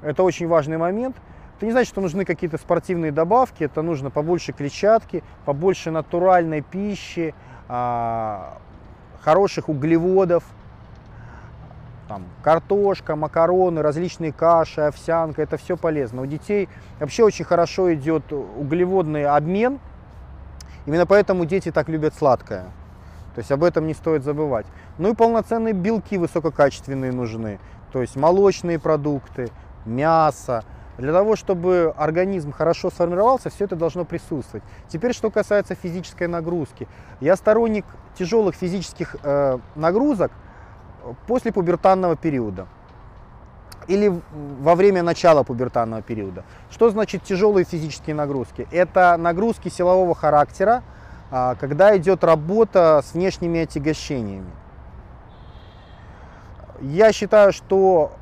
Это очень важный момент. Не значит, что нужны какие-то спортивные добавки, это нужно побольше клетчатки, побольше натуральной пищи, а, хороших углеводов, там, картошка, макароны, различные каши, овсянка, это все полезно. У детей вообще очень хорошо идет углеводный обмен, именно поэтому дети так любят сладкое. То есть об этом не стоит забывать. Ну и полноценные белки высококачественные нужны, то есть молочные продукты, мясо. Для того, чтобы организм хорошо сформировался, все это должно присутствовать. Теперь, что касается физической нагрузки. Я сторонник тяжелых физических э, нагрузок, после пубертанного периода или во время начала пубертанного периода. Что значит тяжелые физические нагрузки? Это нагрузки силового характера, а, когда идет работа с внешними отягощениями. Я считаю, что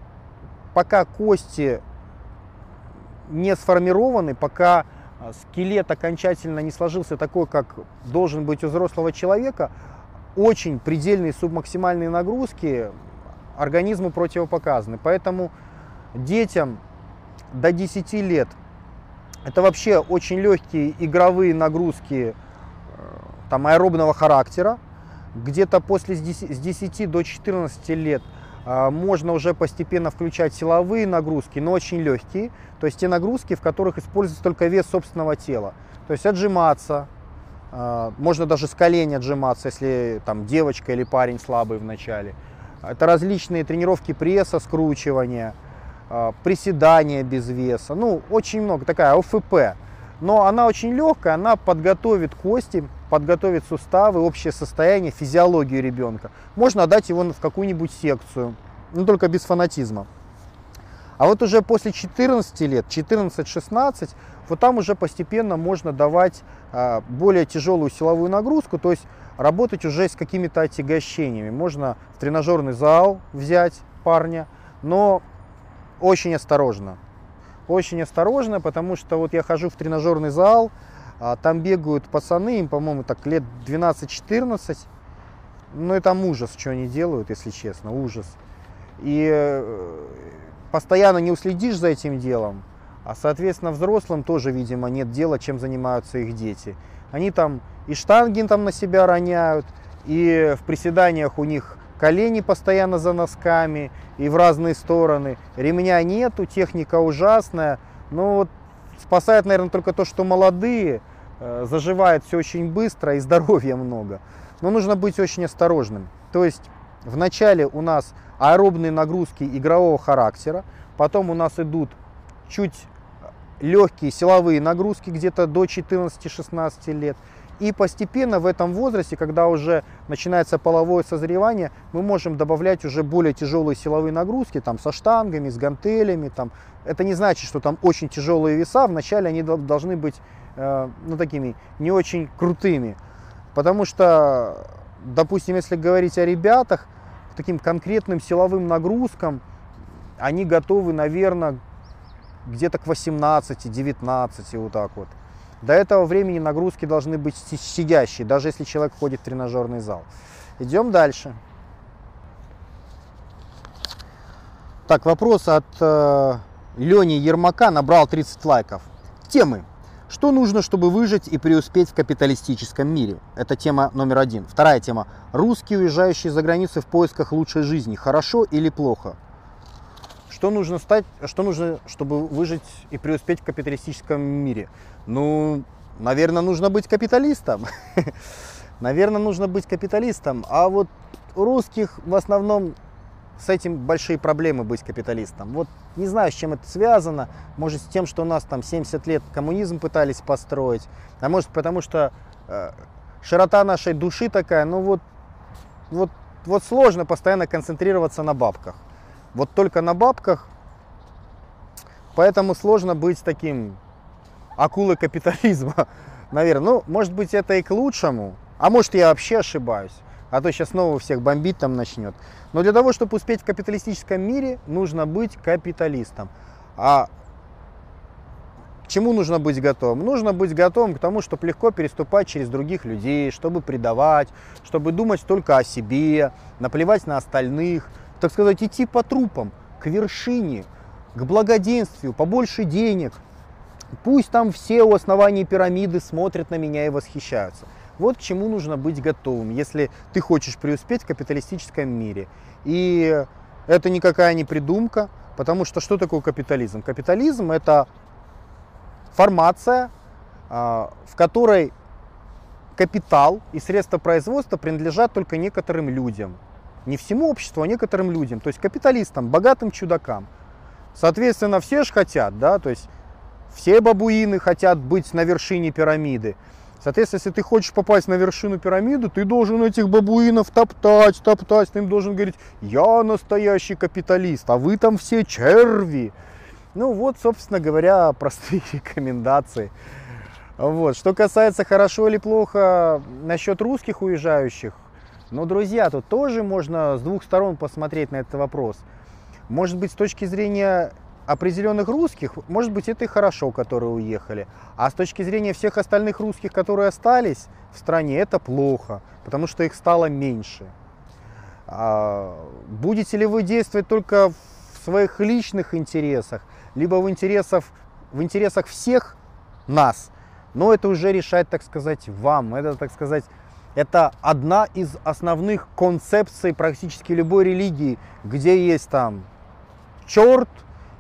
пока кости не сформированы, пока а, скелет окончательно не сложился такой, как должен быть у взрослого человека, очень предельные субмаксимальные нагрузки организму противопоказаны. Поэтому детям до 10 лет это вообще очень легкие игровые нагрузки э, там, аэробного характера. Где-то после с 10 до 14 лет можно уже постепенно включать силовые нагрузки, но очень легкие. То есть те нагрузки, в которых используется только вес собственного тела. То есть отжиматься, а, можно даже с колени отжиматься, если там девочка или парень слабый в начале. Это различные тренировки пресса, скручивания, а, приседания без веса. Ну, очень много, такая ОФП. Но она очень легкая, она подготовит кости, подготовит суставы, общее состояние, физиологию ребенка. Можно отдать его в какую-нибудь секцию, но только без фанатизма. А вот уже после 14 лет, 14-16, вот там уже постепенно можно давать а, более тяжелую силовую нагрузку, то есть работать уже с какими-то отягощениями. Можно в тренажерный зал взять парня, но очень осторожно. Очень осторожно, потому что вот я хожу в тренажерный зал, а, там бегают пацаны, им, по-моему, так лет 12-14, ну и там ужас, что они делают, если честно, ужас. И э, постоянно не уследишь за этим делом, а, соответственно, взрослым тоже, видимо, нет дела, чем занимаются их дети. Они там и штанги там на себя роняют, и в приседаниях у них колени постоянно за носками и в разные стороны. Ремня нету, техника ужасная. Но вот спасает, наверное, только то, что молодые, э, заживает все очень быстро и здоровья много. Но нужно быть очень осторожным. То есть вначале у нас аэробные нагрузки игрового характера, потом у нас идут чуть легкие силовые нагрузки где-то до 14-16 лет. И постепенно в этом возрасте, когда уже начинается половое созревание, мы можем добавлять уже более тяжелые силовые нагрузки, там со штангами, с гантелями. Там. Это не значит, что там очень тяжелые веса, вначале они должны быть э, ну, такими не очень крутыми. Потому что, допустим, если говорить о ребятах, к таким конкретным силовым нагрузкам, они готовы, наверное, где-то к 18-19, вот так вот. До этого времени нагрузки должны быть сидящие, даже если человек ходит в тренажерный зал. Идем дальше. Так, вопрос от э, Лени Ермака набрал 30 лайков. Темы. Что нужно, чтобы выжить и преуспеть в капиталистическом мире? Это тема номер один. Вторая тема. Русские, уезжающие за границу в поисках лучшей жизни. Хорошо или плохо? Что нужно стать, что нужно, чтобы выжить и преуспеть в капиталистическом мире? Ну, наверное, нужно быть капиталистом. [laughs] Наверное, нужно быть капиталистом. А вот русских в основном с этим большие проблемы быть капиталистом. Вот не знаю, с чем это связано. Может, с тем, что у нас там 70 лет коммунизм пытались построить. А может, потому что э, широта нашей души такая, ну вот, вот, вот сложно постоянно концентрироваться на бабках вот только на бабках. Поэтому сложно быть таким акулой капитализма, [laughs] наверное. Ну, может быть, это и к лучшему. А может, я вообще ошибаюсь. А то сейчас снова всех бомбить там начнет. Но для того, чтобы успеть в капиталистическом мире, нужно быть капиталистом. А чему нужно быть готовым? Нужно быть готовым к тому, чтобы легко переступать через других людей, чтобы предавать, чтобы думать только о себе, наплевать на остальных – так сказать, идти по трупам, к вершине, к благоденствию, побольше денег. Пусть там все у основания пирамиды смотрят на меня и восхищаются. Вот к чему нужно быть готовым, если ты хочешь преуспеть в капиталистическом мире. И это никакая не придумка, потому что что такое капитализм? Капитализм это формация, а, в которой капитал и средства производства принадлежат только некоторым людям не всему обществу, а некоторым людям, то есть капиталистам, богатым чудакам. Соответственно, все же хотят, да, то есть все бабуины хотят быть на вершине пирамиды. Соответственно, если ты хочешь попасть на вершину пирамиды, ты должен этих бабуинов топтать, топтать. Ты им должен говорить, я настоящий капиталист, а вы там все черви. Ну вот, собственно говоря, [laughs] простые рекомендации. Вот. Что касается хорошо или плохо насчет русских уезжающих, но, друзья, тут тоже можно с двух сторон посмотреть на этот вопрос. Может быть, с точки зрения определенных русских, может быть, это и хорошо, которые уехали. А с точки зрения всех остальных русских, которые остались в стране, это плохо, потому что их стало меньше. А будете ли вы действовать только в своих личных интересах, либо в интересах, в интересах всех нас, но это уже решать, так сказать, вам. Это, так сказать, это одна из основных концепций практически любой религии, где есть там черт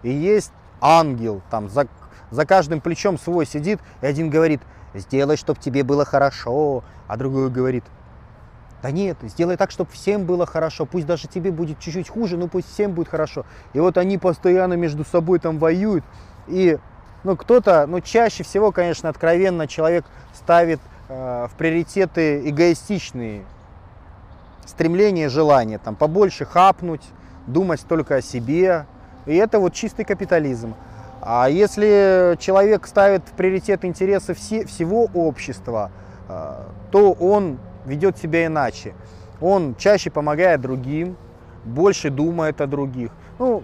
и есть ангел. Там за, за каждым плечом свой сидит, и один говорит, сделай, чтобы тебе было хорошо, а другой говорит, да нет, сделай так, чтобы всем было хорошо, пусть даже тебе будет чуть-чуть хуже, но пусть всем будет хорошо. И вот они постоянно между собой там воюют, и ну, кто-то, ну, чаще всего, конечно, откровенно человек ставит в приоритеты эгоистичные стремления, желания, там побольше хапнуть, думать только о себе. И это вот чистый капитализм. А если человек ставит в приоритет интересы все, всего общества, э, то он ведет себя иначе. Он чаще помогает другим, больше думает о других. Ну,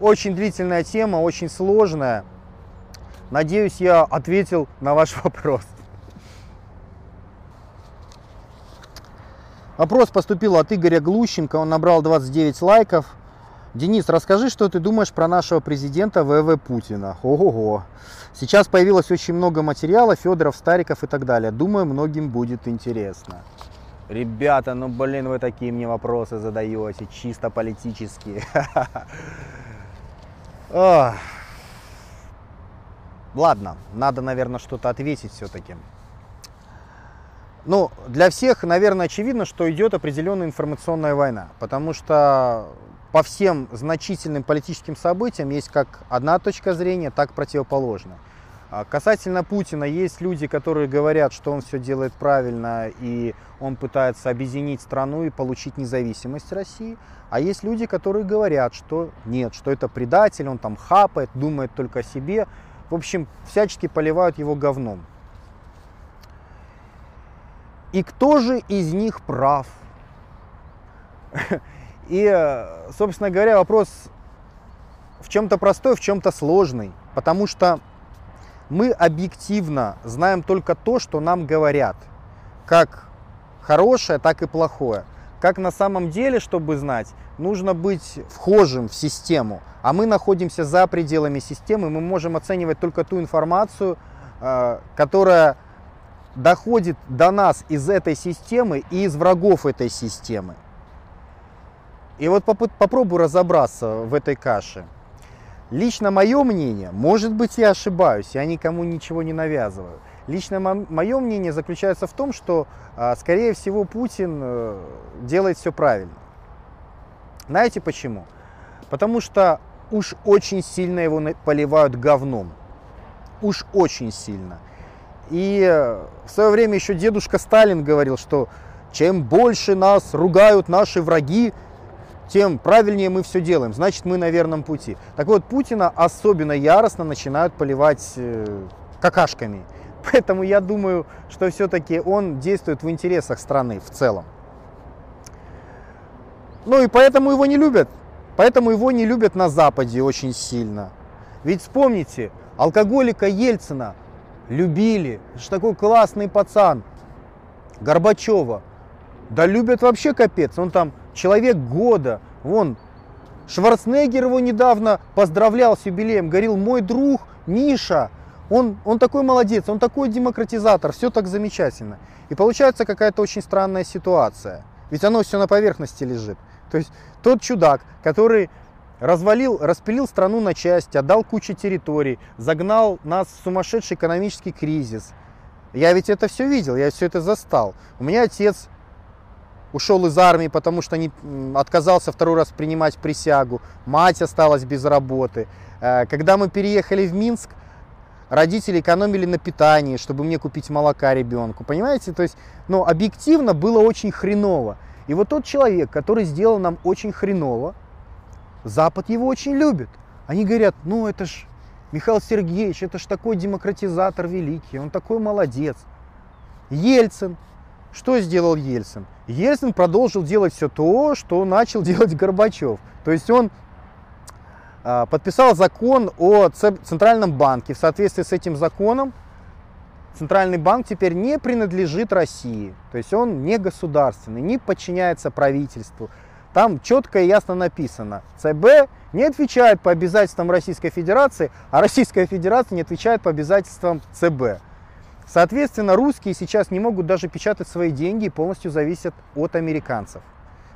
очень длительная тема, очень сложная. Надеюсь, я ответил на ваш [laughs] вопрос. Вопрос поступил от Игоря Глущенко, он набрал 29 лайков. Денис, расскажи, что ты думаешь про нашего президента ВВ Путина. Ого-го. Сейчас появилось очень много материала, Федоров, Стариков и так далее. Думаю, многим будет интересно. Ребята, ну блин, вы такие мне вопросы задаете, чисто политические. [laughs] Ладно, надо, наверное, что-то ответить все-таки. Ну, для всех, наверное, очевидно, что идет определенная информационная война, потому что по всем значительным политическим событиям есть как одна точка зрения, так противоположная. А касательно Путина, есть люди, которые говорят, что он все делает правильно и он пытается объединить страну и получить независимость России. А есть люди, которые говорят, что нет, что это предатель, он там хапает, думает только о себе. В общем, всячески поливают его говном. И кто же из них прав? [laughs] И, собственно говоря, вопрос в чем-то простой, в чем-то сложный. Потому что мы объективно знаем только то, что нам говорят. Как хорошее, так и плохое. Как на самом деле, чтобы знать, нужно быть вхожим в систему. А мы находимся за пределами системы, мы можем оценивать только ту информацию, э, которая доходит до нас из этой системы и из врагов этой системы. И вот попробую разобраться в этой каше. Лично мое мнение, может быть я ошибаюсь, я никому ничего не навязываю. Лично мое мнение заключается в том, что, а, скорее всего, Путин э, делает все правильно. Знаете почему? Потому что уж очень сильно его поливают говном. Уж очень сильно. И э, в свое время еще дедушка Сталин говорил, что чем больше нас ругают наши враги, тем правильнее мы все делаем. Значит, мы на верном пути. Так вот, Путина особенно яростно начинают поливать э, какашками. [laughs] Поэтому я думаю, что все-таки он действует в интересах страны в целом. Ну и поэтому его не любят. Поэтому его не любят на Западе очень сильно. Ведь вспомните, алкоголика Ельцина любили. Же такой классный пацан. Горбачева. Да любят вообще капец. Он там человек года. Вон, Шварценеггер его недавно поздравлял с юбилеем. Говорил, мой друг Миша, он, он такой молодец, он такой демократизатор, все так замечательно. И получается какая-то очень странная ситуация. Ведь оно все на поверхности лежит. То есть тот чудак, который развалил, распилил страну на части, отдал кучу территорий, загнал нас в сумасшедший экономический кризис. Я ведь это все видел, я все это застал. У меня отец ушел из армии, потому что не, отказался второй раз принимать присягу. Мать осталась без работы. Э, когда мы переехали в Минск, родители экономили на питании, чтобы мне купить молока ребенку. Понимаете? То есть, ну, объективно было очень хреново. И вот тот человек, который сделал нам очень хреново, Запад его очень любит. Они говорят, ну это ж Михаил Сергеевич, это ж такой демократизатор великий, он такой молодец. Ельцин. Что сделал Ельцин? Ельцин продолжил делать все то, что начал [laughs] делать Горбачев. То есть он а, подписал закон о Центральном банке. В соответствии с этим законом Центральный банк теперь не принадлежит России. То есть он не государственный, не подчиняется правительству. Там четко и ясно написано, ЦБ не отвечает по обязательствам Российской Федерации, а Российская Федерация не отвечает по обязательствам ЦБ. Соответственно, русские сейчас не могут даже печатать свои деньги и полностью зависят от американцев.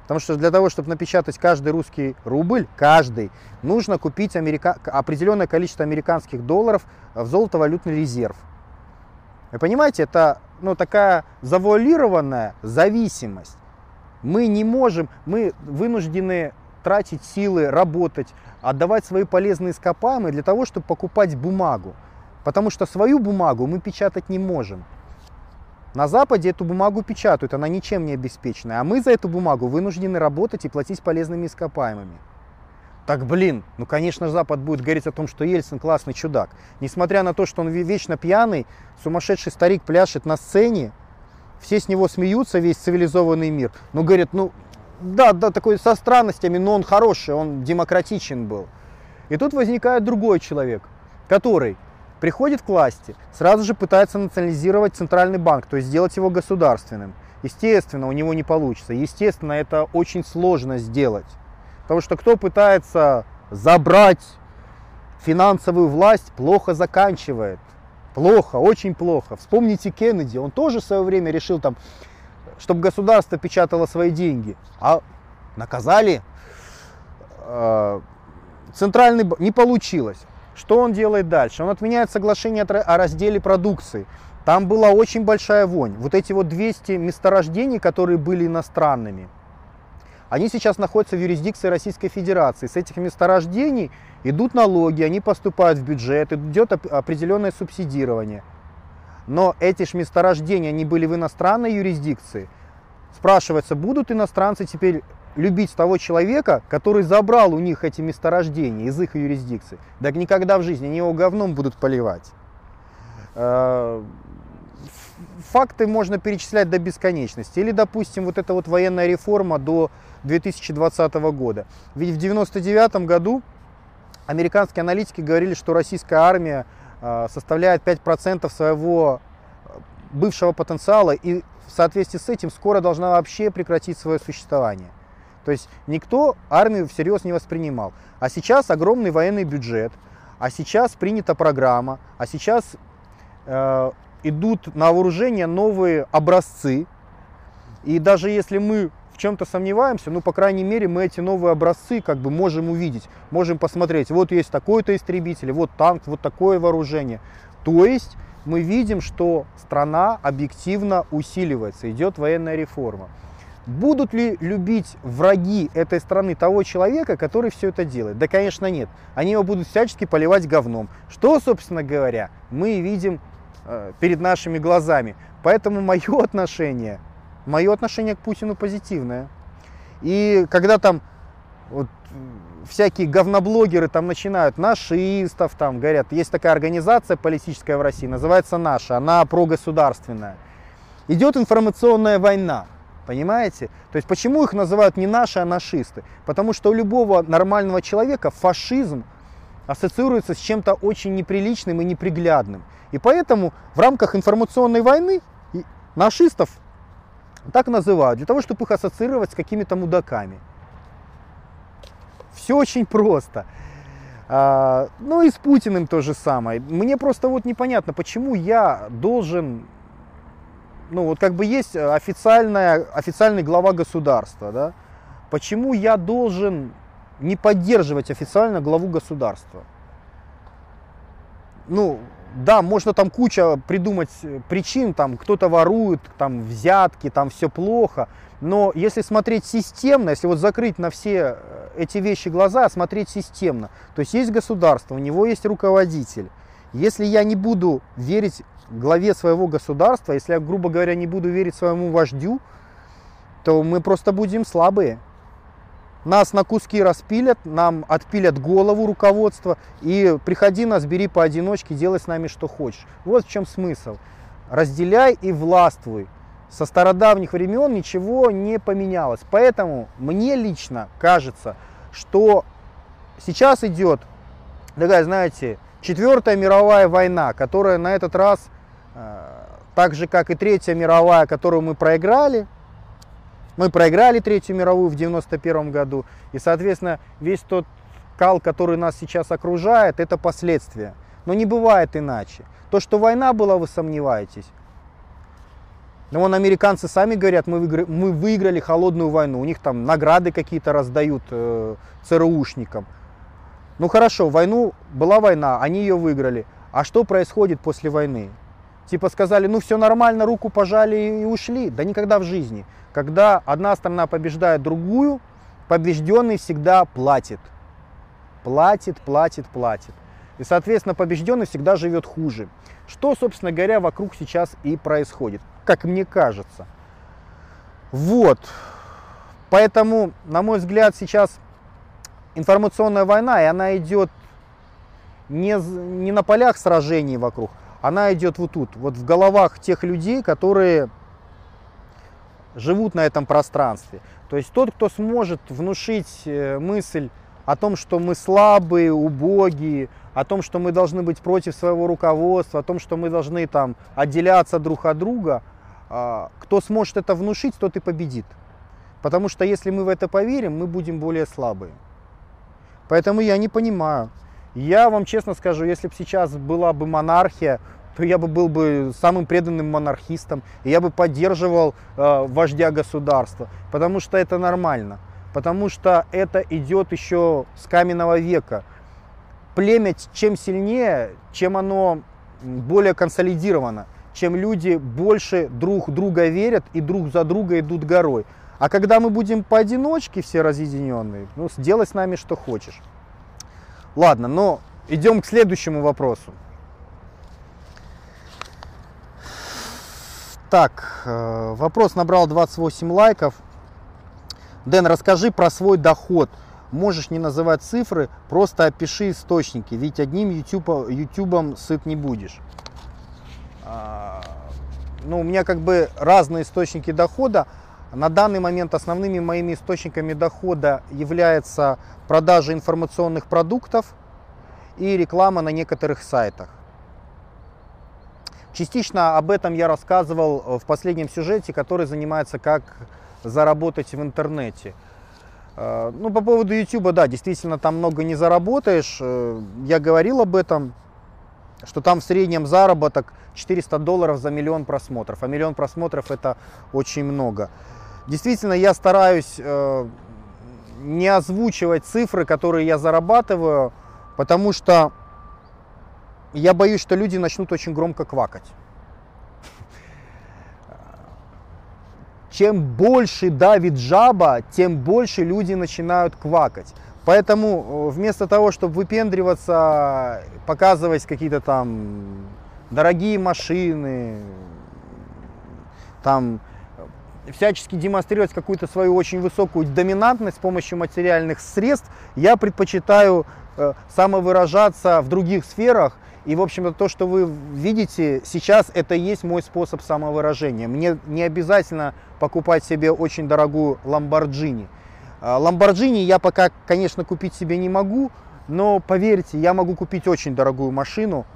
Потому что для того, чтобы напечатать каждый русский рубль, каждый, нужно купить америка... определенное количество американских долларов в золотовалютный резерв. Вы понимаете, это ну, такая завуалированная зависимость. Мы не можем, мы вынуждены тратить силы, работать, отдавать свои полезные ископаемые для того, чтобы покупать бумагу. Потому что свою бумагу мы печатать не можем. На Западе эту бумагу печатают, она ничем не обеспечена. А мы за эту бумагу вынуждены работать и платить полезными ископаемыми. Так, блин, ну, конечно, Запад будет говорить о том, что Ельцин классный чудак. Несмотря на то, что он вечно пьяный, сумасшедший старик пляшет на сцене, все с него смеются, весь цивилизованный мир. Но говорят, ну, да, да, такой со странностями, но он хороший, он демократичен был. И тут возникает другой человек, который приходит к власти, сразу же пытается национализировать центральный банк, то есть сделать его государственным. Естественно, у него не получится. Естественно, это очень сложно сделать. Потому что кто пытается забрать финансовую власть, плохо заканчивает. Плохо, очень плохо. Вспомните Кеннеди, он тоже в свое время решил там чтобы государство печатало свои деньги, а наказали э, центральный не получилось. Что он делает дальше? Он отменяет соглашение о разделе продукции. Там была очень большая вонь. Вот эти вот 200 месторождений, которые были иностранными, они сейчас находятся в юрисдикции Российской Федерации. С этих месторождений идут налоги, они поступают в бюджет, идет определенное субсидирование. Но эти же месторождения, они были в иностранной юрисдикции. Спрашивается, будут иностранцы теперь любить того человека, который забрал у них эти месторождения из их юрисдикции? Так никогда в жизни, они его говном будут поливать. Факты можно перечислять до бесконечности. Или, допустим, вот эта вот военная реформа до 2020 года. Ведь в 1999 году американские аналитики говорили, что российская армия э, составляет 5% своего э, бывшего потенциала и в соответствии с этим скоро должна вообще прекратить свое существование. То есть никто армию всерьез не воспринимал. А сейчас огромный военный бюджет, а сейчас принята программа, а сейчас э, идут на вооружение новые образцы. И даже если мы в чем-то сомневаемся, ну, по крайней мере, мы эти новые образцы как бы можем увидеть, можем посмотреть, вот есть такой-то истребитель, вот танк, вот такое вооружение. То есть мы видим, что страна объективно усиливается, идет военная реформа. Будут ли любить враги этой страны того человека, который все это делает? Да, конечно, нет. Они его будут всячески поливать говном. Что, собственно говоря, мы видим э, перед нашими глазами. Поэтому мое [laughs] отношение, мое отношение к Путину позитивное. И когда там вот, всякие говноблогеры там начинают нашистов, там говорят, есть такая организация политическая в России, называется наша, она прогосударственная. Идет информационная война. Понимаете? То есть почему их называют не наши, а нашисты? Потому что у любого нормального человека фашизм ассоциируется с чем-то очень неприличным и неприглядным. И поэтому в рамках информационной войны нашистов так называют, для того, чтобы их ассоциировать с какими-то мудаками. Все очень просто. А, ну и с Путиным то же самое. Мне просто вот непонятно, почему я должен ну вот как бы есть официальная, официальный глава государства, да, почему я должен не поддерживать официально главу государства? Ну, да, можно там куча придумать причин, там кто-то ворует, там взятки, там все плохо, но если смотреть системно, если вот закрыть на все э, эти вещи глаза, смотреть системно, то есть есть государство, у него есть руководитель. Если я не буду верить главе своего государства, если я, грубо говоря, не буду верить своему вождю, то мы просто будем слабые. Нас на куски распилят, нам отпилят голову руководства, и приходи нас, бери поодиночке, делай с нами что хочешь. Вот в чем смысл. Разделяй и властвуй. Со стародавних времен ничего не поменялось. Поэтому мне лично кажется, что сейчас идет такая, знаете, Четвертая мировая война, которая на этот раз Э, так же, как и Третья мировая, которую мы проиграли. Мы проиграли Третью мировую в 91 году. И, соответственно, весь тот кал, который нас сейчас окружает, это последствия. Но не бывает иначе. То, что война была, вы сомневаетесь. Но вон американцы сами говорят, мы выиграли, мы выиграли холодную войну. У них там награды какие-то раздают э, ЦРУшникам. Ну хорошо, войну, была война, они ее выиграли. А что происходит после войны? Типа сказали, ну все нормально, руку пожали и ушли. Да никогда в жизни. Когда одна страна побеждает другую, побежденный всегда платит. Платит, платит, платит. И, соответственно, побежденный всегда живет хуже. Что, собственно говоря, вокруг сейчас и происходит, как мне кажется. Вот. Поэтому, на мой взгляд, сейчас информационная война, и она идет не, не на полях сражений вокруг, она идет вот тут, вот в головах тех людей, которые живут на этом пространстве. То есть тот, кто сможет внушить э, мысль о том, что мы слабые, убогие, о том, что мы должны быть против своего руководства, о том, что мы должны там отделяться друг от друга, а, кто сможет это внушить, тот и победит. Потому что если мы в это поверим, мы будем более слабые. Поэтому я не понимаю, я вам честно скажу, если бы сейчас была бы монархия, то я бы был бы самым преданным монархистом, и я бы поддерживал э, вождя государства, потому что это нормально, потому что это идет еще с каменного века. Племя чем сильнее, чем оно более консолидировано, чем люди больше друг друга верят и друг за друга идут горой. А когда мы будем поодиночке все разъединенные, ну, сделай с нами что хочешь. Ладно, но идем к следующему вопросу. Так, э, вопрос набрал 28 лайков. Дэн, расскажи про свой доход. Можешь не называть цифры, просто опиши источники, ведь одним YouTube, YouTube сыт не будешь. А, ну, у меня как бы разные источники дохода. На данный момент основными моими источниками дохода является продажа информационных продуктов и реклама на некоторых сайтах. Частично об этом я рассказывал в последнем сюжете, который занимается как заработать в интернете. Э, ну, по поводу YouTube, да, действительно, там много не заработаешь. Э, я говорил об этом, что там в среднем заработок 400 долларов за миллион просмотров. А миллион просмотров это очень много. Действительно, я стараюсь э, не озвучивать цифры, которые я зарабатываю, потому что я боюсь, что люди начнут очень громко квакать. Чем больше давит жаба, тем больше люди начинают квакать. Поэтому э, вместо того, чтобы выпендриваться, показывать какие-то там дорогие машины, там всячески демонстрировать какую-то свою очень высокую доминантность с помощью материальных средств, я предпочитаю э, самовыражаться в других сферах. И, в общем-то, то, что вы видите сейчас, это и есть мой способ самовыражения. Мне не обязательно покупать себе очень дорогую Ламборджини. Ламборджини я пока, конечно, купить себе не могу, но поверьте, я могу купить очень дорогую машину,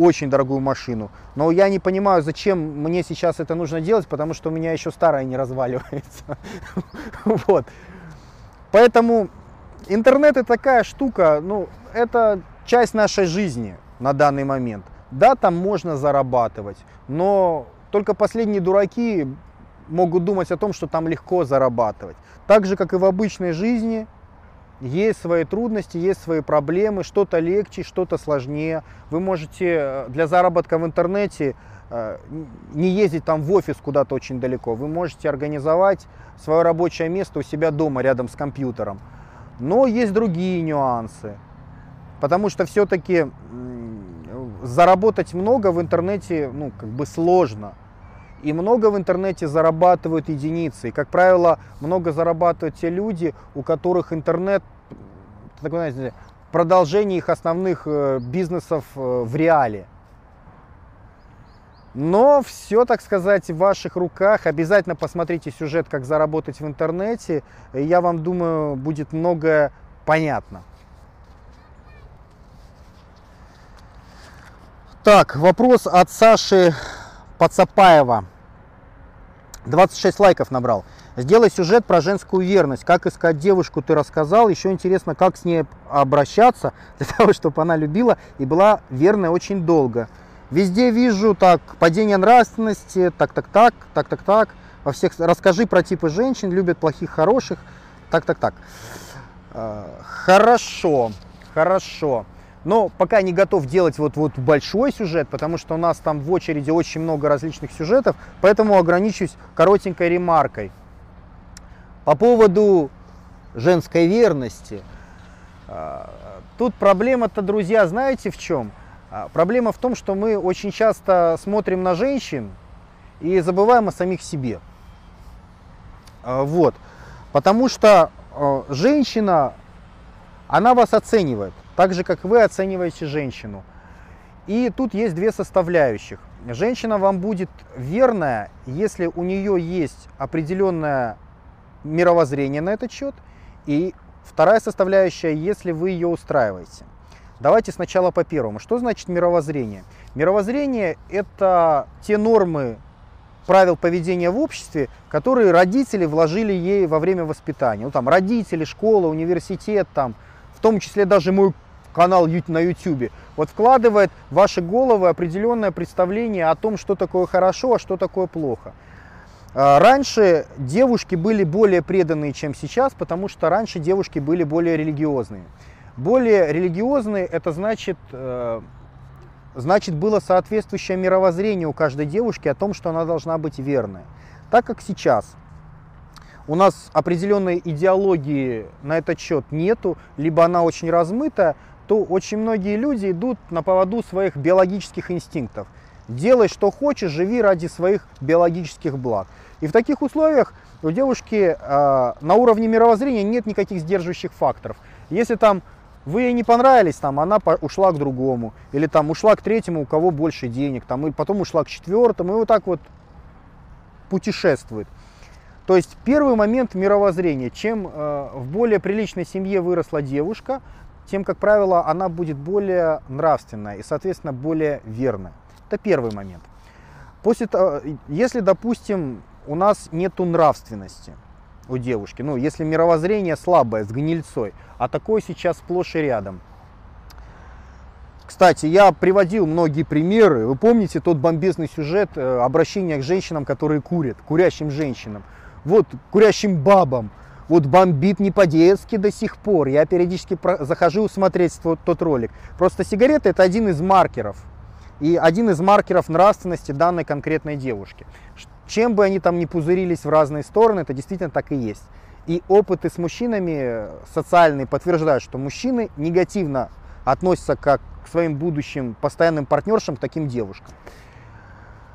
очень дорогую машину. Но я не понимаю, зачем мне сейчас это нужно делать, потому что у меня еще старая не разваливается. [laughs] Вот. Поэтому интернет это такая штука, ну, это часть нашей жизни на данный момент. Да, там можно зарабатывать, но только последние дураки могут думать о том, что там легко зарабатывать. Так же, как и в обычной жизни, есть свои трудности, есть свои проблемы, что-то легче, что-то сложнее. Вы можете э, для заработка в интернете э, не ездить там в офис куда-то очень далеко. Вы можете организовать свое рабочее место у себя дома рядом с компьютером. Но есть другие нюансы. Потому что все-таки заработать много в интернете ну, как бы сложно. И много в интернете зарабатывают единицы. И, как правило, много зарабатывают те люди, у которых интернет такое, знаете, продолжение их основных э, бизнесов э, в реале. Но все, так сказать, в ваших руках. Обязательно посмотрите сюжет, как заработать в интернете. Я вам думаю, будет многое понятно. Так, вопрос от Саши Пацапаева. 26 лайков набрал. Сделай сюжет про женскую верность. Как искать девушку, ты рассказал. Еще интересно, как с ней обращаться, [laughs] для того, чтобы она любила и была верной очень долго. Везде вижу так, падение нравственности, так, так, так, так, так, так. Во всех расскажи про типы женщин, любят плохих, хороших, так, так, так. А, хорошо, хорошо. Но пока не готов делать вот, вот большой сюжет, потому что у нас там в очереди очень много различных сюжетов, поэтому ограничусь коротенькой ремаркой. По поводу женской верности. А, тут проблема-то, друзья, знаете в чем? А, проблема в том, что мы очень часто смотрим на женщин и забываем о самих себе. А, вот. Потому что женщина, она вас оценивает так же, как вы оцениваете женщину. И тут есть две составляющих. Женщина вам будет верная, если у нее есть определенное мировоззрение на этот счет. И вторая составляющая, если вы ее устраиваете. Давайте сначала по первому. Что значит мировоззрение? Мировоззрение – это те нормы правил поведения в обществе, которые родители вложили ей во время воспитания. Ну, там, родители, школа, университет, там, в том числе даже мой канал на YouTube, вот вкладывает в ваши головы определенное представление о том, что такое хорошо, а что такое плохо. А, раньше девушки были более преданные, чем сейчас, потому что раньше девушки были более религиозные. Более религиозные, это значит, э, значит было соответствующее мировоззрение у каждой девушки о том, что она должна быть верной. Так как сейчас у нас определенной идеологии на этот счет нету, либо она очень размыта, то очень многие люди идут на поводу своих биологических инстинктов. Делай, что хочешь, живи ради своих биологических благ. И в таких условиях у девушки э, на уровне мировоззрения нет никаких сдерживающих факторов. Если там вы ей не понравились, там она ушла к другому, или там ушла к третьему, у кого больше денег, там, и потом ушла к четвертому, и вот так вот путешествует. То есть первый момент мировоззрения. Чем э, в более приличной семье выросла девушка, тем, как правило, она будет более нравственная и, соответственно, более верная. Это первый момент. После того, если, допустим, у нас нету нравственности у девушки, ну, если мировоззрение слабое, с гнильцой, а такое сейчас сплошь и рядом. Кстати, я приводил многие примеры. Вы помните тот бомбезный сюжет э, обращения к женщинам, которые курят, курящим женщинам. Вот, курящим бабам. Вот бомбит не по-детски до сих пор. Я периодически захожу смотреть тот, тот ролик. Просто сигареты это один из маркеров. И один из маркеров нравственности данной конкретной девушки. Чем бы они там ни пузырились в разные стороны, это действительно так и есть. И опыты с мужчинами социальные подтверждают, что мужчины негативно относятся как к своим будущим постоянным партнершам, к таким девушкам.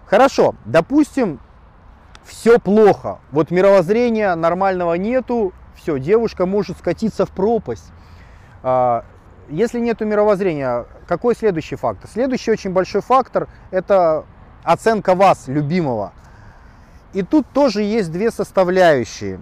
Хорошо, допустим, все плохо. Вот мировоззрения нормального нету, все, девушка может скатиться в пропасть. А, если нету мировоззрения, какой следующий фактор? Следующий очень большой фактор – это оценка вас, любимого – и тут тоже есть две составляющие.